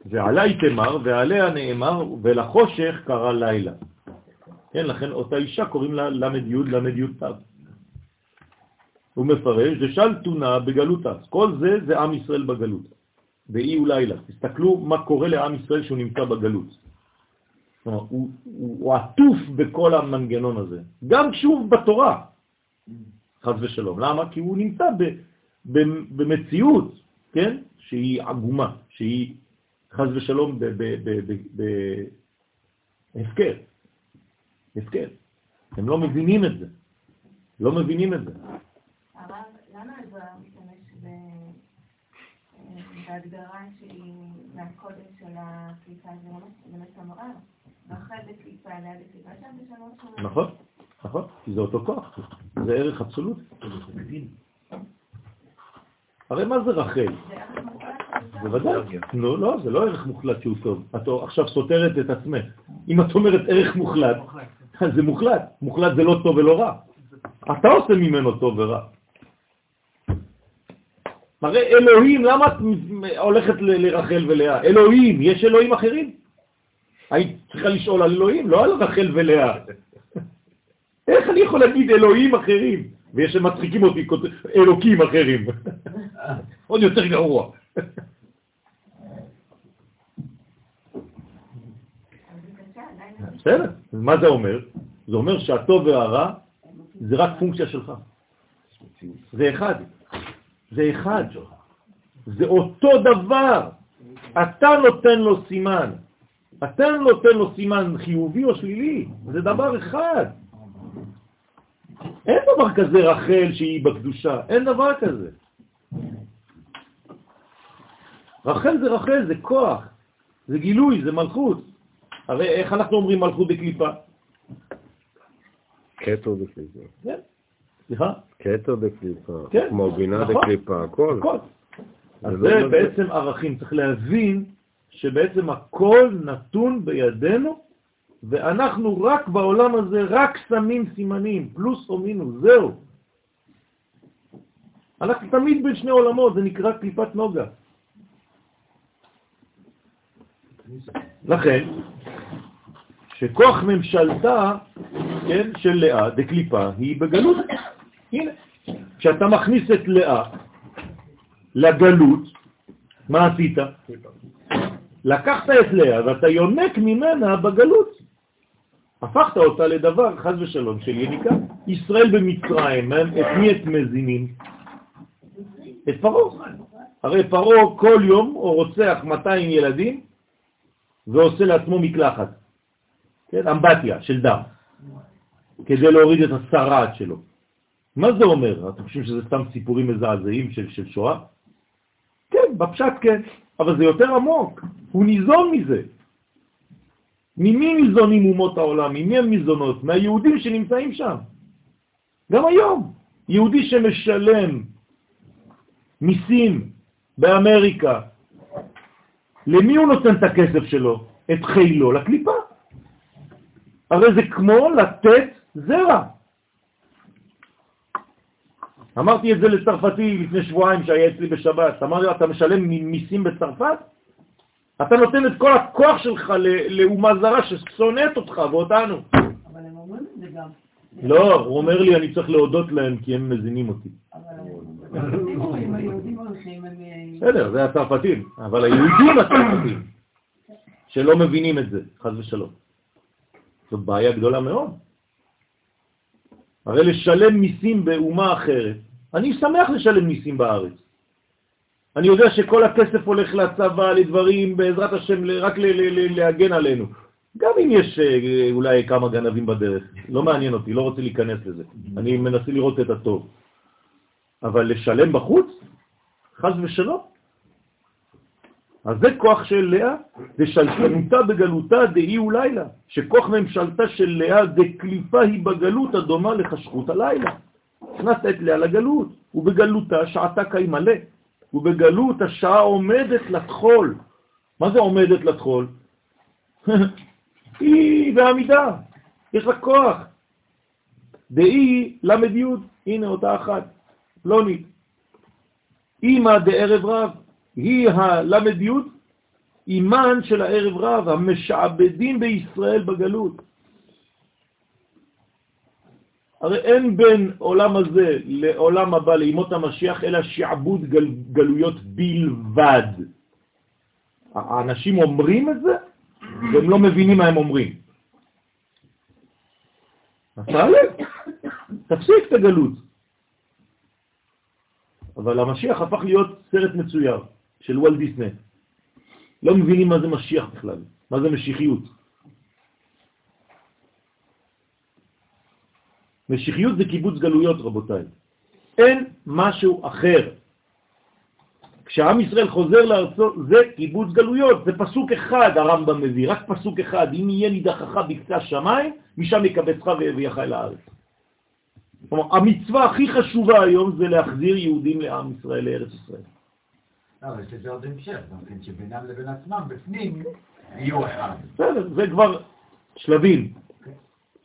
ועלי תמר, ועליה נאמר, ולחושך קרא לילה. כן, לכן אותה אישה קוראים לה למד י' למד י' תו. הוא מפרש, דשל תונה בגלותה. כל זה זה עם ישראל בגלות. ואי הוא לילה. תסתכלו מה קורה לעם ישראל שהוא נמצא בגלות. הוא, הוא, הוא עטוף בכל המנגנון הזה. גם כשהוא בתורה, חז ושלום. למה? כי הוא נמצא ב, במציאות, כן? שהיא עגומה, שהיא חז ושלום בהפקר. הפקר. הם לא מבינים את זה. לא מבינים את זה. הרב, למה הזוהר משתמש בהגדרה שהיא מהקודם של הקליפה? זה באמת המראה. רחל בקליפה, ליד הקליפה שם זה שלוש נכון, נכון, כי זה אותו כוח. זה ערך אבסולוט. הרי מה זה רחל? בוודאי. לא, לא, זה לא ערך מוחלט שהוא טוב. את עכשיו סותרת את עצמך. אם את אומרת ערך מוחלט, זה מוחלט. מוחלט זה לא טוב ולא רע. אתה עושה ממנו טוב ורע. הרי אלוהים, למה את הולכת לרחל ולאה? אלוהים, יש אלוהים אחרים? היית צריכה לשאול על אלוהים, לא על רחל ולאה. איך אני יכול להגיד אלוהים אחרים? ויש שמצחיקים אותי אלוקים אחרים. עוד יותר גרוע. בסדר, מה זה אומר? זה אומר שהטוב והרע זה רק פונקציה שלך. זה אחד. זה אחד. זה אותו דבר. אתה נותן לו סימן. אתה נותן לו סימן חיובי או שלילי. זה דבר אחד. אין דבר כזה רחל שהיא בקדושה. אין דבר כזה. רחל זה רחל, זה כוח, זה גילוי, זה מלכות. הרי איך אנחנו אומרים מלכות בקליפה? כתר וקליפה. כן. סליחה? כתר דקליפה, כן, כמו בינה נכון. דקליפה, הכל. הכל. אז לא זה בעצם ערכים, צריך להבין שבעצם הכל נתון בידינו, ואנחנו רק בעולם הזה, רק שמים סימנים, פלוס או מינוס, זהו. אנחנו תמיד בין שני עולמות, זה נקרא קליפת נוגה. לכן, שכוח ממשלתה, כן, של לאה, דקליפה, היא בגלות. הנה, כשאתה מכניס את לאה לגלות, מה עשית? לקחת את לאה ואתה יונק ממנה בגלות. הפכת אותה לדבר, חז ושלום, של יניקה. ישראל במצרים, הם- את מי את מזינים? את פרעה. הרי פרעה כל יום הוא רוצח 200 ילדים ועושה לעצמו מקלחת. כן, אמבטיה של דם, כדי להוריד את השרעת שלו. מה זה אומר? אתם חושבים שזה סתם סיפורים מזעזעים של, של שואה? כן, בפשט כן, אבל זה יותר עמוק, הוא ניזון מזה. ממי ניזונים אומות העולם? ממי הם ניזונות? מהיהודים שנמצאים שם. גם היום, יהודי שמשלם מיסים באמריקה, למי הוא נותן את הכסף שלו? את חילו לקליפה. הרי זה כמו לתת זרע. אמרתי את זה לצרפתי לפני שבועיים שהיה אצלי בשבת. אמרתי לו, אתה משלם מיסים בצרפת? אתה נותן את כל הכוח שלך לאומה זרה ששונאת אותך ואותנו. אבל הם אומרים את זה גם. לא, הוא אומר לי, אני צריך להודות להם כי הם מזינים אותי. אה, בסדר, זה הצרפתים, אבל היהודים הצרפתים, שלא מבינים את זה, חז ושלום. זאת בעיה גדולה מאוד. הרי לשלם מיסים באומה אחרת, אני שמח לשלם מיסים בארץ. אני יודע שכל הכסף הולך לצבא, לדברים, בעזרת השם, רק להגן עלינו. גם אם יש אה, אולי כמה גנבים בדרך, לא מעניין אותי, לא רוצה להיכנס לזה. אני מנסה לראות את הטוב. אבל לשלם בחוץ? חז ושלום. אז זה כוח של לאה, ושלטנותה בגלותה דהי ולילה, שכוח ממשלתה של לאה דקליפה היא בגלות הדומה לחשכות הלילה. הכנסת את לאה לגלות, ובגלותה שעתה קיימלה, ובגלות השעה עומדת לתחול. מה זה עומדת לתחול? היא בעמידה, יש לה כוח. דהי למד י', הנה אותה אחת, פלונית. אמא דערב רב, היא הלמד י', אימן של הערב רב, המשעבדים בישראל בגלות. הרי אין בין עולם הזה לעולם הבא, לימות המשיח, אלא שעבוד גל, גלויות בלבד. האנשים אומרים את זה, והם לא מבינים מה הם אומרים. תפסיק את הגלות. אבל המשיח הפך להיות סרט מצויר של וולט דיסני. לא מבינים מה זה משיח בכלל, מה זה משיחיות. משיחיות זה קיבוץ גלויות, רבותיי. אין משהו אחר. כשעם ישראל חוזר לארצו, זה קיבוץ גלויות, זה פסוק אחד הרמב"ם מביא, רק פסוק אחד, אם יהיה נידחך בקצה השמיים, משם יקבצך ויביאך אל הארץ. כלומר, המצווה הכי חשובה היום זה להחזיר יהודים לעם ישראל, לארץ ישראל. אבל יש לזה עוד המשך, גם כן, שבינם לבין עצמם, בפנים, יהיו אחד. בסדר, זה כבר שלבים.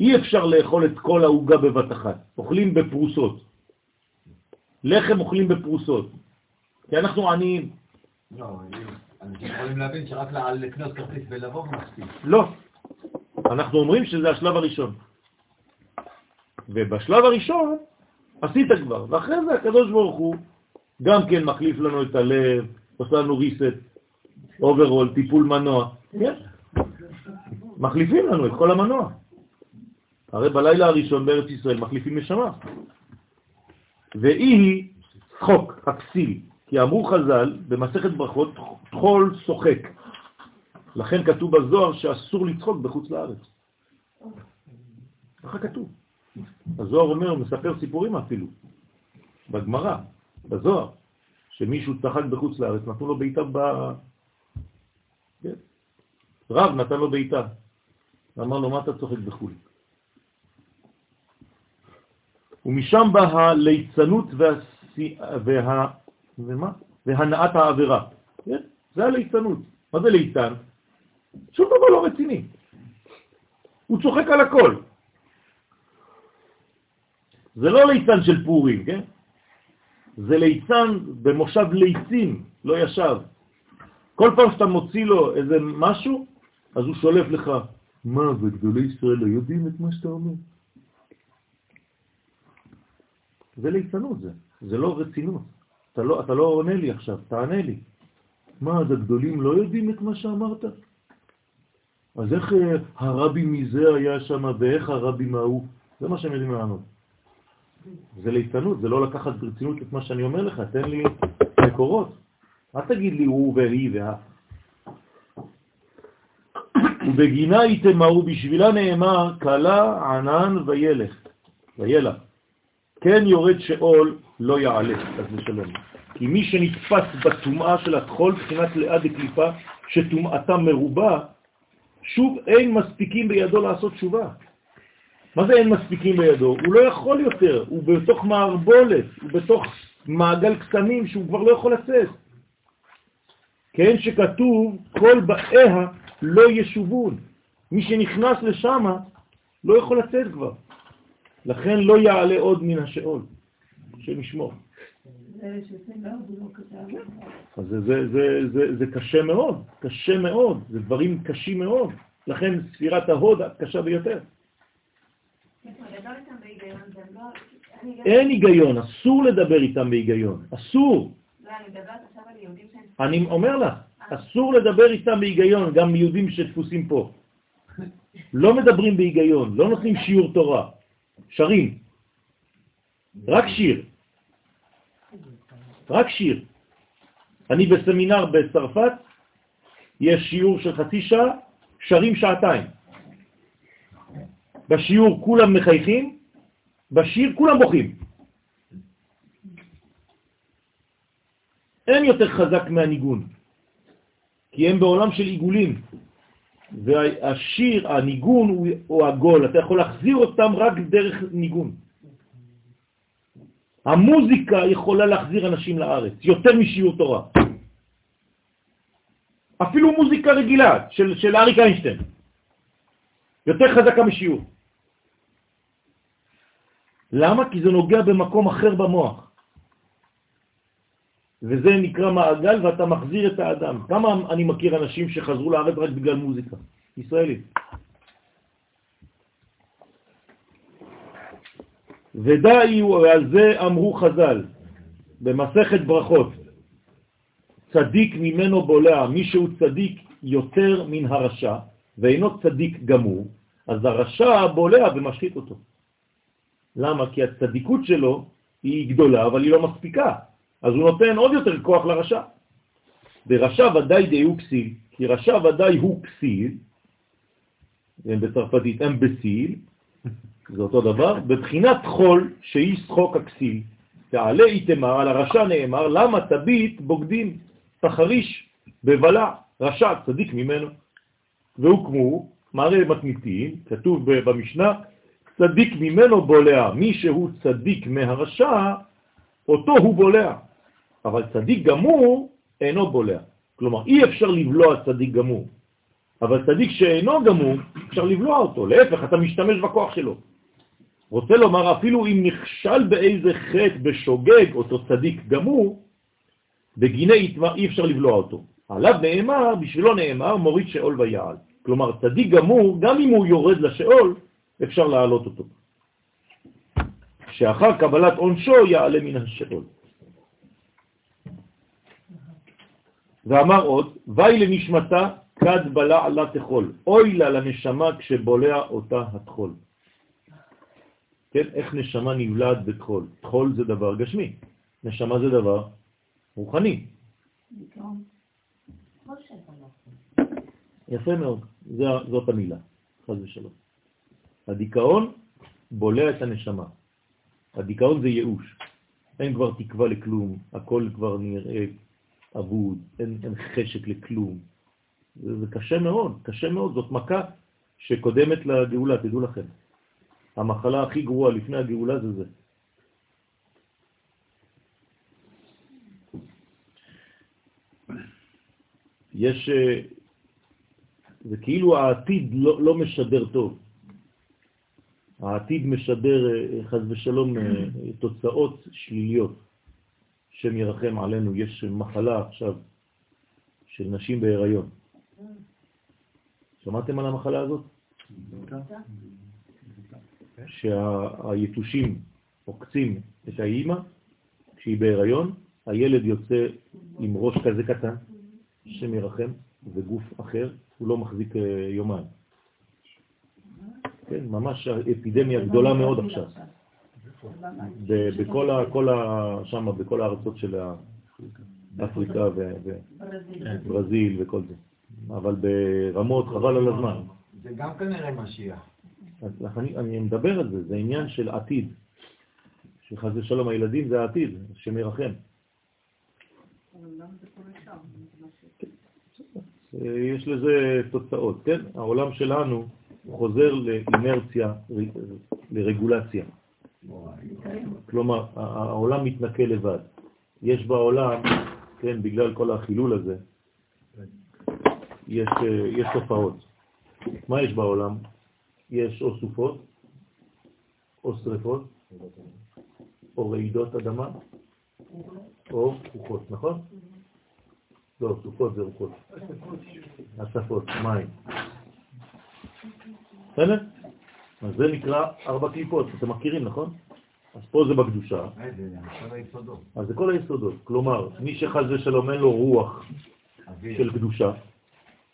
אי אפשר לאכול את כל העוגה בבת אחת, אוכלים בפרוסות. לחם אוכלים בפרוסות, כי אנחנו עניים. לא, אנשים יכולים להבין שרק לקנות כרטיס ולבוא מספיק. לא. אנחנו אומרים שזה השלב הראשון. ובשלב הראשון עשית כבר, ואחרי זה הקדוש ברוך הוא גם כן מחליף לנו את הלב, עושה לנו ריסט, overhaul, טיפול מנוע. כן. מחליפים לנו את כל המנוע. הרי בלילה הראשון בארץ ישראל מחליפים נשמה. ואיהי שחוק, הכסיל, כי אמרו חז"ל במסכת ברכות, טחול שוחק. לכן כתוב בזוהר שאסור לצחוק בחוץ לארץ. ככה כתוב. הזוהר אומר, מספר סיפורים אפילו, בגמרא, בזוהר, שמישהו צחק בחוץ לארץ, נתנו לו בעיטה ב... כן. רב נתן לו בעיטה. אמר לו, מה אתה צוחק בחו"ל? ומשם בא הליצנות. וה... ומה? והנעת העבירה. כן? זה הליצנות. מה זה ליצן? שום דבר לא רציני. הוא צוחק על הכל. זה לא ליצן של פורים, כן? זה ליצן במושב ליצים, לא ישב. כל פעם שאתה מוציא לו איזה משהו, אז הוא שולף לך, מה, וגדולי ישראל לא יודעים את מה שאתה אומר? זה ליצנות זה, זה לא רצינות. אתה לא, אתה לא עונה לי עכשיו, תענה לי. מה, אז הגדולים לא יודעים את מה שאמרת? אז איך אה, הרבי מזה היה שם ואיך הרבי מההוא? זה מה שהם יודעים לענות. זה ליצנות, זה לא לקחת ברצינות את מה שאני אומר לך, תן לי מקורות. אל תגיד לי הוא והיא וה... ובגינה יתמרו בשבילה נאמר, קלה ענן וילך, וילך. כן יורד שאול לא יעלה, אז לשלום. כי מי שנתפס בטומאה של החול, בחינת ליד הקליפה, שטומאתה מרובה, שוב אין מספיקים בידו לעשות תשובה. מה זה אין מספיקים בידו? הוא לא יכול יותר, הוא בתוך מערבולת, הוא בתוך מעגל קטנים שהוא כבר לא יכול לצאת. כן, שכתוב, כל באיה לא ישובון. מי שנכנס לשם לא יכול לצאת כבר. לכן לא יעלה עוד מן השאול, שנשמור. אז זה, זה, זה, זה, זה קשה מאוד, קשה מאוד, זה דברים קשים מאוד, לכן ספירת ההוד קשה ביותר. אין היגיון, אסור לדבר איתם בהיגיון, אסור. לא. אני אומר לך, אסור לדבר איתם בהיגיון, גם יהודים שתפוסים פה. לא מדברים בהיגיון, לא נותנים שיעור תורה, שרים. רק שיר. רק שיר. אני בסמינר בצרפת, יש שיעור של חצי שעה, שרים שעתיים. בשיעור כולם מחייכים, בשיר כולם בוכים. אין יותר חזק מהניגון, כי הם בעולם של עיגולים, והשיר, הניגון הוא, עגול, אתה יכול להחזיר אותם רק דרך ניגון. המוזיקה יכולה להחזיר אנשים לארץ, יותר משיעור תורה. אפילו מוזיקה רגילה של, של אריק איינשטיין, יותר חזקה משיעור. למה? כי זה נוגע במקום אחר במוח. וזה נקרא מעגל ואתה מחזיר את האדם. כמה אני מכיר אנשים שחזרו לארץ רק בגלל מוזיקה ישראלית? ודאי, ועל זה אמרו חז"ל, במסכת ברכות, צדיק ממנו בולע, מי שהוא צדיק יותר מן הרשע, ואינו צדיק גמור, אז הרשע בולע ומשחית אותו. למה? כי הצדיקות שלו היא גדולה, אבל היא לא מספיקה. אז הוא נותן עוד יותר כוח לרשע. ברשע ודאי די הוא כסיל, כי רשע ודאי הוא כסיל, בצרפתית אמבסיל, זה אותו דבר, בבחינת חול שהיא שחוק הכסיל. תעלה איתמר, על הרשע נאמר, למה תביט בוגדים, תחריש, בבלע, רשע, צדיק ממנו. והוקמו, מראה מתניתים, כתוב במשנה, צדיק ממנו בולע, מי שהוא צדיק מהרשע, אותו הוא בולע. אבל צדיק גמור אינו בולע. כלומר, אי אפשר לבלוע צדיק גמור. אבל צדיק שאינו גמור, אפשר לבלוע אותו. להפך, אתה משתמש בכוח שלו. רוצה לומר, אפילו אם נכשל באיזה חטא בשוגג אותו צדיק גמור, בגיני אי אפשר לבלוע אותו. עליו נאמר, בשבילו נאמר, מוריד שאול ויעל. כלומר, צדיק גמור, גם אם הוא יורד לשאול, אפשר להעלות אותו. שאחר קבלת עונשו יעלה מן השאול. ואמר עוד, ואי לנשמתה כד בלע לה תחול, אוי לה לנשמה כשבולע אותה התחול. כן, איך נשמה נבלעת בתחול? תחול זה דבר גשמי, נשמה זה דבר רוחני. יפה מאוד, זאת המילה, חז ושלום. הדיכאון בולע את הנשמה. הדיכאון זה ייאוש. אין כבר תקווה לכלום, הכל כבר נראה אבוד, אין, אין חשק לכלום. זה, זה קשה מאוד, קשה מאוד, זאת מכה שקודמת לגאולה, תדעו לכם. המחלה הכי גרועה לפני הגאולה זה זה. יש, אה, זה כאילו העתיד לא, לא משדר טוב. העתיד משדר אה, חז ושלום אה, תוצאות שליליות. שם ירחם עלינו, יש מחלה עכשיו של נשים בהיריון. שמעתם על המחלה הזאת? שהיתושים עוקצים את האימא כשהיא בהיריון, הילד יוצא עם ראש כזה קטן, שם ירחם, וגוף אחר, הוא לא מחזיק אה, יומיים. כן, ממש אפידמיה גדולה מאוד עכשיו. בכל ה... כל ה... שם, בכל הארצות של אפריקה וברזיל וכל זה. אבל ברמות חבל על הזמן. זה גם כנראה משיח. אז אני, אני מדבר על זה, זה עניין של עתיד. שחס ושלום הילדים זה העתיד, השם ירחם. יש לזה תוצאות, כן? העולם שלנו חוזר לאינרציה, לרגולציה. כלומר, העולם מתנקה לבד. יש בעולם, כן, בגלל כל החילול הזה, יש, יש תופעות. מה יש בעולם? יש או סופות, או שריפות, או רעידות אדמה, או רוחות, נכון? לא, סופות זה רוחות. אספות, מים. בסדר? אז זה נקרא ארבע קליפות, אתם מכירים, נכון? אז פה זה בקדושה. אה, זה כל היסודות. אז זה כל היסודות. כלומר, מי שחז ושלום אין לו רוח. של קדושה,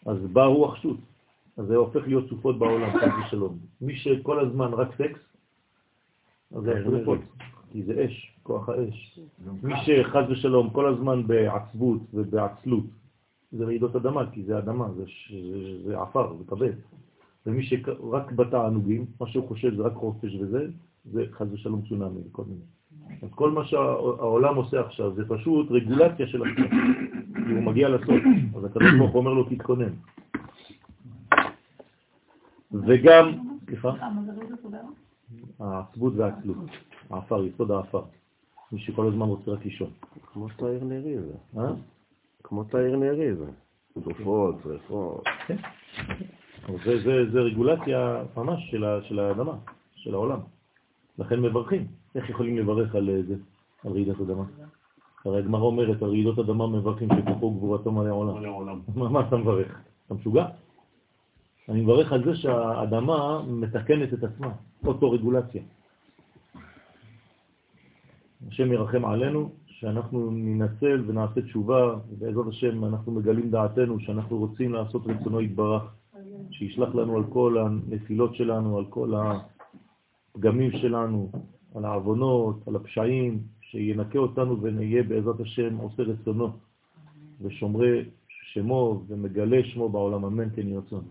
אז בא רוח שות. אז זה הופך להיות סופות בעולם, חז ושלום. מי שכל הזמן רק סקס, אז זה שרפות, כי זה אש, כוח האש. מי שחז ושלום כל הזמן בעצבות ובעצלות, זה רעידות אדמה, כי זה אדמה, זה, ש- זה, זה עפר, זה כבד. ומי שרק בתענוגים, מה שהוא חושב זה רק חופש וזה, זה חז ושלום צונאמי וכל מיני. אז כל מה שהעולם עושה עכשיו זה פשוט רגולציה של עצמו, כי הוא מגיע לסוף, אז הקדוש ברוך הוא אומר לו תתכונן. וגם, סליחה? העצבות והעצלות, העפר, יסוד העפר. מי שכל הזמן רוצה רק לישון. כמו תאיר נרי זה. אה? כמו תאיר נרי זה. תרופות, שריפות. זה, זה, זה רגולציה ממש של, ה, של האדמה, של העולם. לכן מברכים. איך יכולים לברך על אה, זה, על רעידת אדמה? הרי הגמרא אומרת, על רעידות אדמה מברכים שכוחו גבורתו מלא העולם. מה, מה אתה מברך? אתה משוגע? אני מברך על זה שהאדמה מתקנת את עצמה, אוטו-רגולציה. השם ירחם עלינו, שאנחנו ננצל ונעשה תשובה, ובעזרת השם אנחנו מגלים דעתנו שאנחנו רוצים לעשות רצונו יתברך, שישלח לנו על כל הנפילות שלנו, על כל הפגמים שלנו, על העוונות, על הפשעים, שינקה אותנו ונהיה בעזרת השם עושה רצונו ושומרי שמו ומגלה שמו בעולם, אמן כן רצון.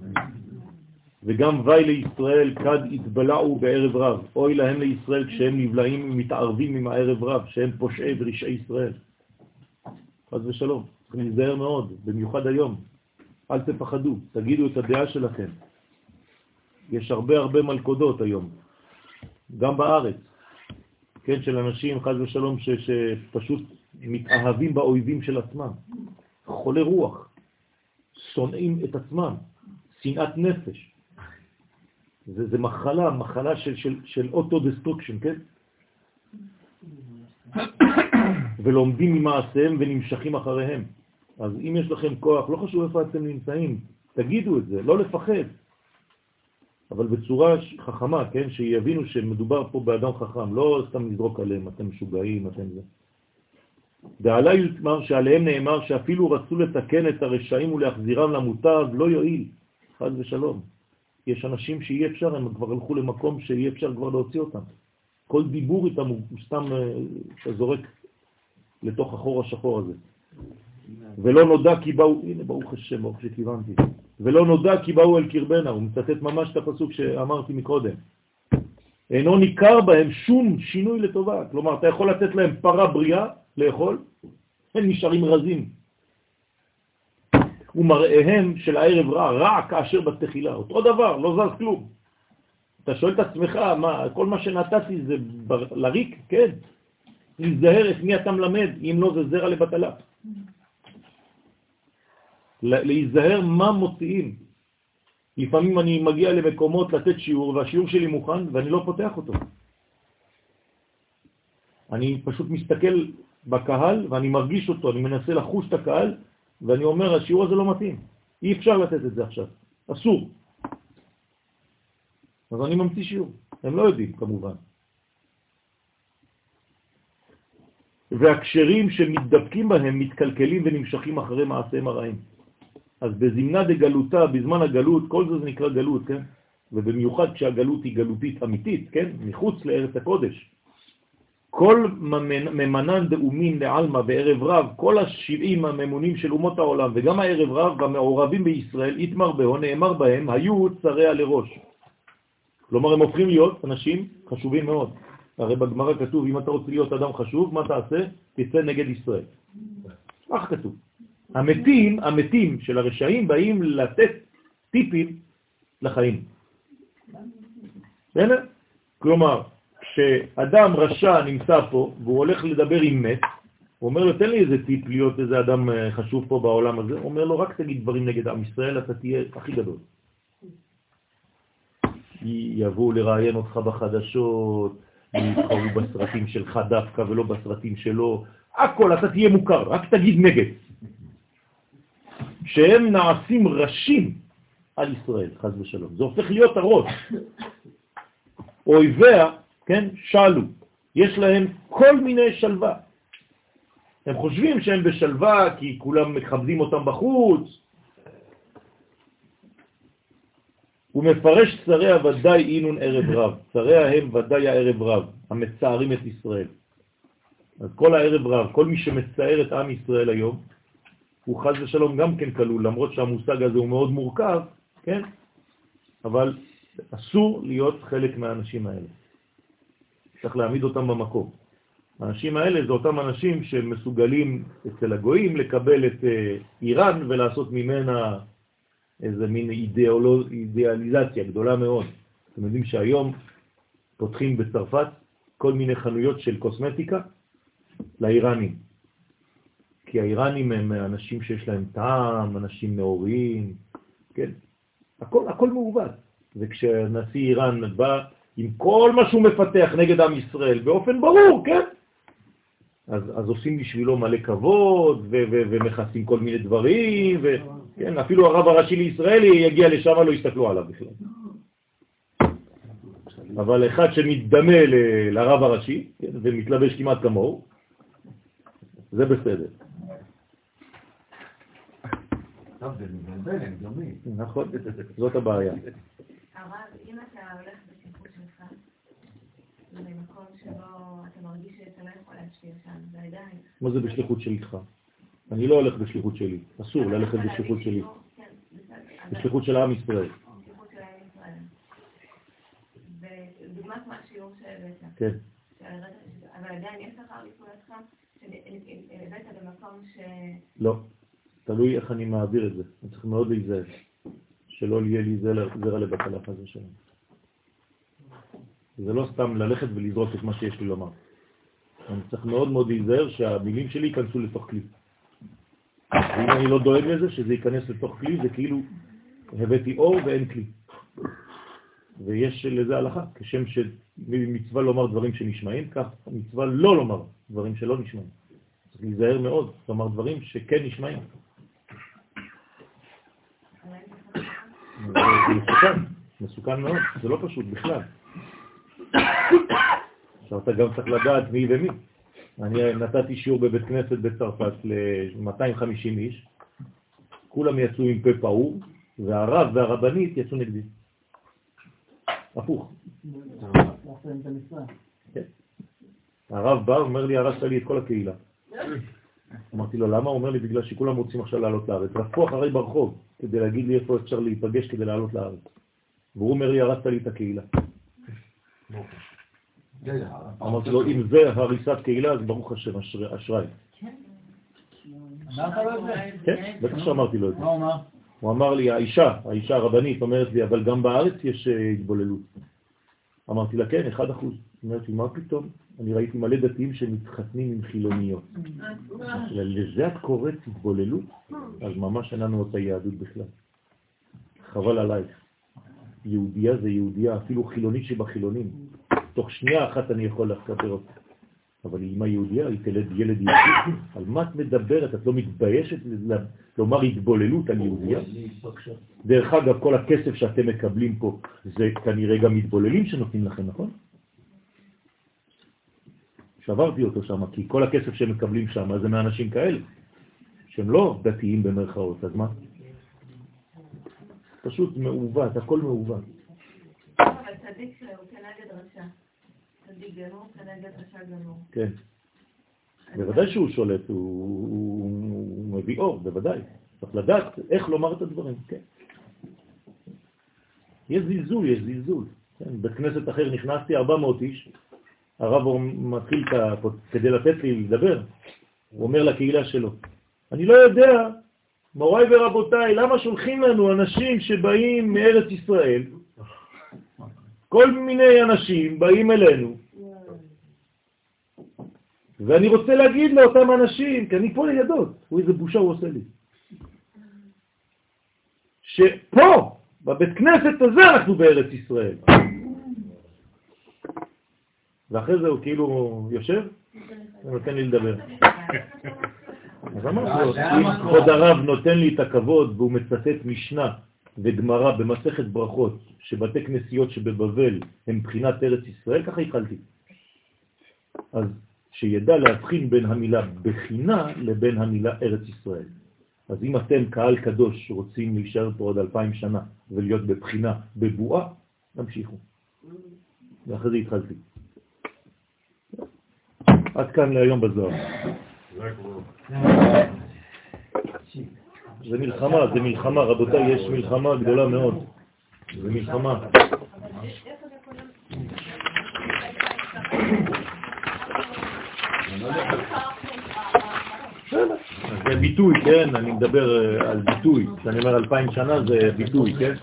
וגם וי לישראל כד התבלעו בערב רב, אוי להם לישראל כשהם נבלעים ומתערבים עם הערב רב, שהם פושעי ורשעי ישראל. חס ושלום, צריכים להיזהר מאוד, במיוחד היום. אל תפחדו, תגידו את הדעה שלכם. יש הרבה הרבה מלכודות היום, גם בארץ, כן, של אנשים, חס ושלום, ש, שפשוט מתאהבים באויבים של עצמם. חולי רוח, שונאים את עצמם, שנאת נפש. זה, זה מחלה, מחלה של, של, של auto-destruction, כן? ולומדים ממעשיהם ונמשכים אחריהם. אז אם יש לכם כוח, לא חשוב איפה אתם נמצאים, תגידו את זה, לא לפחד. אבל בצורה חכמה, כן? שיבינו שמדובר פה באדם חכם, לא סתם לזרוק עליהם, אתם משוגעים, אתם זה. ועלי יתמר שעליהם נאמר שאפילו רצו לתקן את הרשעים ולהחזירם למוטב, לא יועיל, חד ושלום. יש אנשים שאי אפשר, הם כבר הלכו למקום שאי אפשר כבר להוציא אותם. כל דיבור איתם הוא סתם אה, אתה זורק לתוך החור השחור הזה. ולא נודע כי באו, הנה ברוך השם, ברוך שכיוונתי. ולא נודע כי באו אל קרבנה, הוא מצטט ממש את הפסוק שאמרתי מקודם. אינו ניכר בהם שום שינוי לטובה. כלומר, אתה יכול לתת להם פרה בריאה לאכול, הם נשארים רזים. ומראיהם של הערב רע, רע כאשר בתחילה. אותו דבר, לא זז כלום. אתה שואל את עצמך, מה, כל מה שנתתי זה בר, לריק? כן. להיזהר את מי אתה מלמד, אם לא זה זרע לבטלה. להיזהר מה מוציאים. לפעמים אני מגיע למקומות לתת שיעור, והשיעור שלי מוכן ואני לא פותח אותו. אני פשוט מסתכל בקהל ואני מרגיש אותו, אני מנסה לחוש את הקהל, ואני אומר, השיעור הזה לא מתאים. אי אפשר לתת את זה עכשיו. אסור. אז אני ממציא שיעור. הם לא יודעים, כמובן. והקשרים שמתדבקים בהם מתקלקלים ונמשכים אחרי מעשיהם הרעים. אז בזמנה דגלותה, בזמן הגלות, כל זה זה נקרא גלות, כן? ובמיוחד כשהגלות היא גלותית אמיתית, כן? מחוץ לארץ הקודש. כל ממנן דאומין לעלמא בערב רב, כל השבעים הממונים של אומות העולם, וגם הערב רב והמעורבים בישראל, יתמר בהו, נאמר בהם, היו צריה לראש. כלומר, הם הופכים להיות אנשים חשובים מאוד. הרי בגמרא כתוב, אם אתה רוצה להיות אדם חשוב, מה תעשה? תצא נגד ישראל. כך כתוב. המתים, המתים של הרשעים באים לתת טיפים לחיים. בסדר? כלומר, כשאדם רשע נמצא פה והוא הולך לדבר עם מת, הוא אומר לו, תן לי איזה טיפ להיות איזה אדם אה, חשוב פה בעולם הזה. הוא אומר לו, רק תגיד דברים נגד עם ישראל, אתה תהיה הכי גדול. יבואו לראיין אותך בחדשות, יתחרו בסרטים שלך דווקא ולא בסרטים שלו, הכל, אתה תהיה מוכר, רק תגיד נגד. שהם נעשים ראשים על ישראל, חז ושלום. זה הופך להיות הראש. אויביה, כן, שאלו, יש להם כל מיני שלווה. הם חושבים שהם בשלווה כי כולם מכבדים אותם בחוץ, הוא מפרש שריה ודאי אינון ערב רב, שריה הם ודאי הערב רב, המצערים את ישראל. אז כל הערב רב, כל מי שמצער את עם ישראל היום, הוא חז ושלום גם כן כלול, למרות שהמושג הזה הוא מאוד מורכב, כן? אבל אסור להיות חלק מהאנשים האלה. צריך להעמיד אותם במקום. האנשים האלה זה אותם אנשים שמסוגלים אצל הגויים לקבל את אה, איראן ולעשות ממנה איזה מין אידיאולוג, אידיאליזציה גדולה מאוד. אתם יודעים שהיום פותחים בצרפת כל מיני חנויות של קוסמטיקה לאיראנים. כי האיראנים הם אנשים שיש להם טעם, אנשים נאורים, כן? הכל, הכל מעוות. וכשנשיא איראן בא עם כל מה שהוא מפתח נגד עם ישראל, באופן ברור, כן? אז, אז עושים בשבילו מלא כבוד, ומכסים כל מיני דברים, וכן, אפילו הרב הראשי לישראל יגיע לשם, לא יסתכלו עליו בכלל. אבל אחד שמתדמה לרב הראשי, כן, ומתלבש כמעט כמוהו, זה בסדר. טוב, זה מבלבל, הם דומים. נכון, זאת הבעיה. הרב, אם אתה הולך בשליחות שלך, למקום שבו אתה מרגיש שאתה לא יכול להשפיע שם, ועדיין... מה זה בשליחות שלך? אני לא הולך בשליחות שלי, אסור ללכת בשליחות שלי. כן. בשליחות של עם ישראל. בשליחות של עם ישראל. ודוגמת מה השיעור שהבאת. כן. אבל עדיין יש לך לפעולתך, שהבאת במקום ש... לא. תלוי איך אני מעביר את זה. אני צריך מאוד להיזהר. שלא יהיה לי זרע לבטלה חס ושלום. זה לא סתם ללכת ולזרוק את מה שיש לי לומר. אני צריך מאוד מאוד להיזהר שהמילים שלי ייכנסו לתוך כלי. ואם אני לא דואג לזה, שזה ייכנס לתוך כלי, זה כאילו הבאתי אור ואין כלי. ויש לזה הלכה, כשם שמצווה לומר דברים שנשמעים, כך מצווה לא לומר דברים שלא נשמעים. צריך להיזהר מאוד, לומר דברים שכן נשמעים. זה מסוכן, מסוכן מאוד, זה לא פשוט בכלל. עכשיו אתה גם צריך לדעת מי ומי. אני נתתי שיעור בבית כנסת בצרפת ל-250 איש, כולם יצאו עם פה פעור, והרב והרבנית יצאו נגדי. הפוך. כן. הרב בא, אומר לי, הרסת לי את כל הקהילה. אמרתי לו, למה? הוא אומר לי, בגלל שכולם רוצים עכשיו לעלות לארץ. רדפו אחרי ברחוב, כדי להגיד לי איפה אפשר להיפגש כדי לעלות לארץ. והוא אומר לי, הרסת לי את הקהילה. אמרתי לו, אם זה הריסת קהילה, אז ברוך השם, אשר- אשריי. אמרת לו את זה? כן, בטח שאמרתי לו את זה. מה הוא אמר? הוא אמר לי, האישה, האישה הרבנית אומרת לי, אבל גם בארץ יש אה, התבוללות. אמרתי לה, כן, 1%. אומרת לי, מה פתאום? אני ראיתי מלא דתיים שמתחתנים עם חילוניות. לזה את קוראת התבוללות? אז ממש אין לנו את היהדות בכלל. חבל עלייך. יהודייה זה יהודייה, אפילו חילונית שבחילונים. תוך שנייה אחת אני יכול לחבר אותה. אבל היא אימא יהודייה, היא תלד ילד יהודי. על מה את מדברת? את לא מתביישת לומר התבוללות על יהודייה? דרך אגב, כל הכסף שאתם מקבלים פה זה כנראה גם מתבוללים שנותנים לכם, נכון? שברתי אותו שם, כי כל הכסף שהם מקבלים שם זה מאנשים כאלה, שהם לא דתיים במרכאות, אז מה? פשוט מעוות, הכל מעוות. אבל צדיק שהוא כנגד רשע. צדיק גנור כנגד רשע גנור. כן. בוודאי שהוא שולט, הוא, הוא, הוא מביא אור, בוודאי. צריך לדעת איך לומר את הדברים, כן. יש זלזול, יש זלזול. כן. בית כנסת אחר נכנסתי, 400 איש, הרב מתחיל כדי לתת לי לדבר, הוא אומר לקהילה שלו, אני לא יודע, מוריי ורבותיי, למה שולחים לנו אנשים שבאים מארץ ישראל, כל מיני אנשים באים אלינו, ואני רוצה להגיד לאותם אנשים, כי אני פה לידו, הוא איזה בושה הוא עושה לי, שפה, בבית כנסת הזה אנחנו בארץ ישראל. ואחרי זה הוא כאילו יושב ונותן לי לדבר. אז אמרתי לו, אם כבוד הרב נותן לי את הכבוד והוא מצטט משנה וגמרא במסכת ברכות, שבתי כנסיות שבבבל הם בחינת ארץ ישראל, ככה התחלתי. אז שידע להבחין בין המילה בחינה לבין המילה ארץ ישראל. אז אם אתם קהל קדוש רוצים להישאר פה עוד אלפיים שנה ולהיות בבחינה, בבועה, תמשיכו. ואחרי זה התחלתי. עד כאן להיום בזוהר. זה מלחמה, זה מלחמה, רבותיי, יש מלחמה גדולה מאוד. זה מלחמה. זה ביטוי, כן? אני מדבר על ביטוי. כשאני אומר אלפיים שנה זה ביטוי, כן?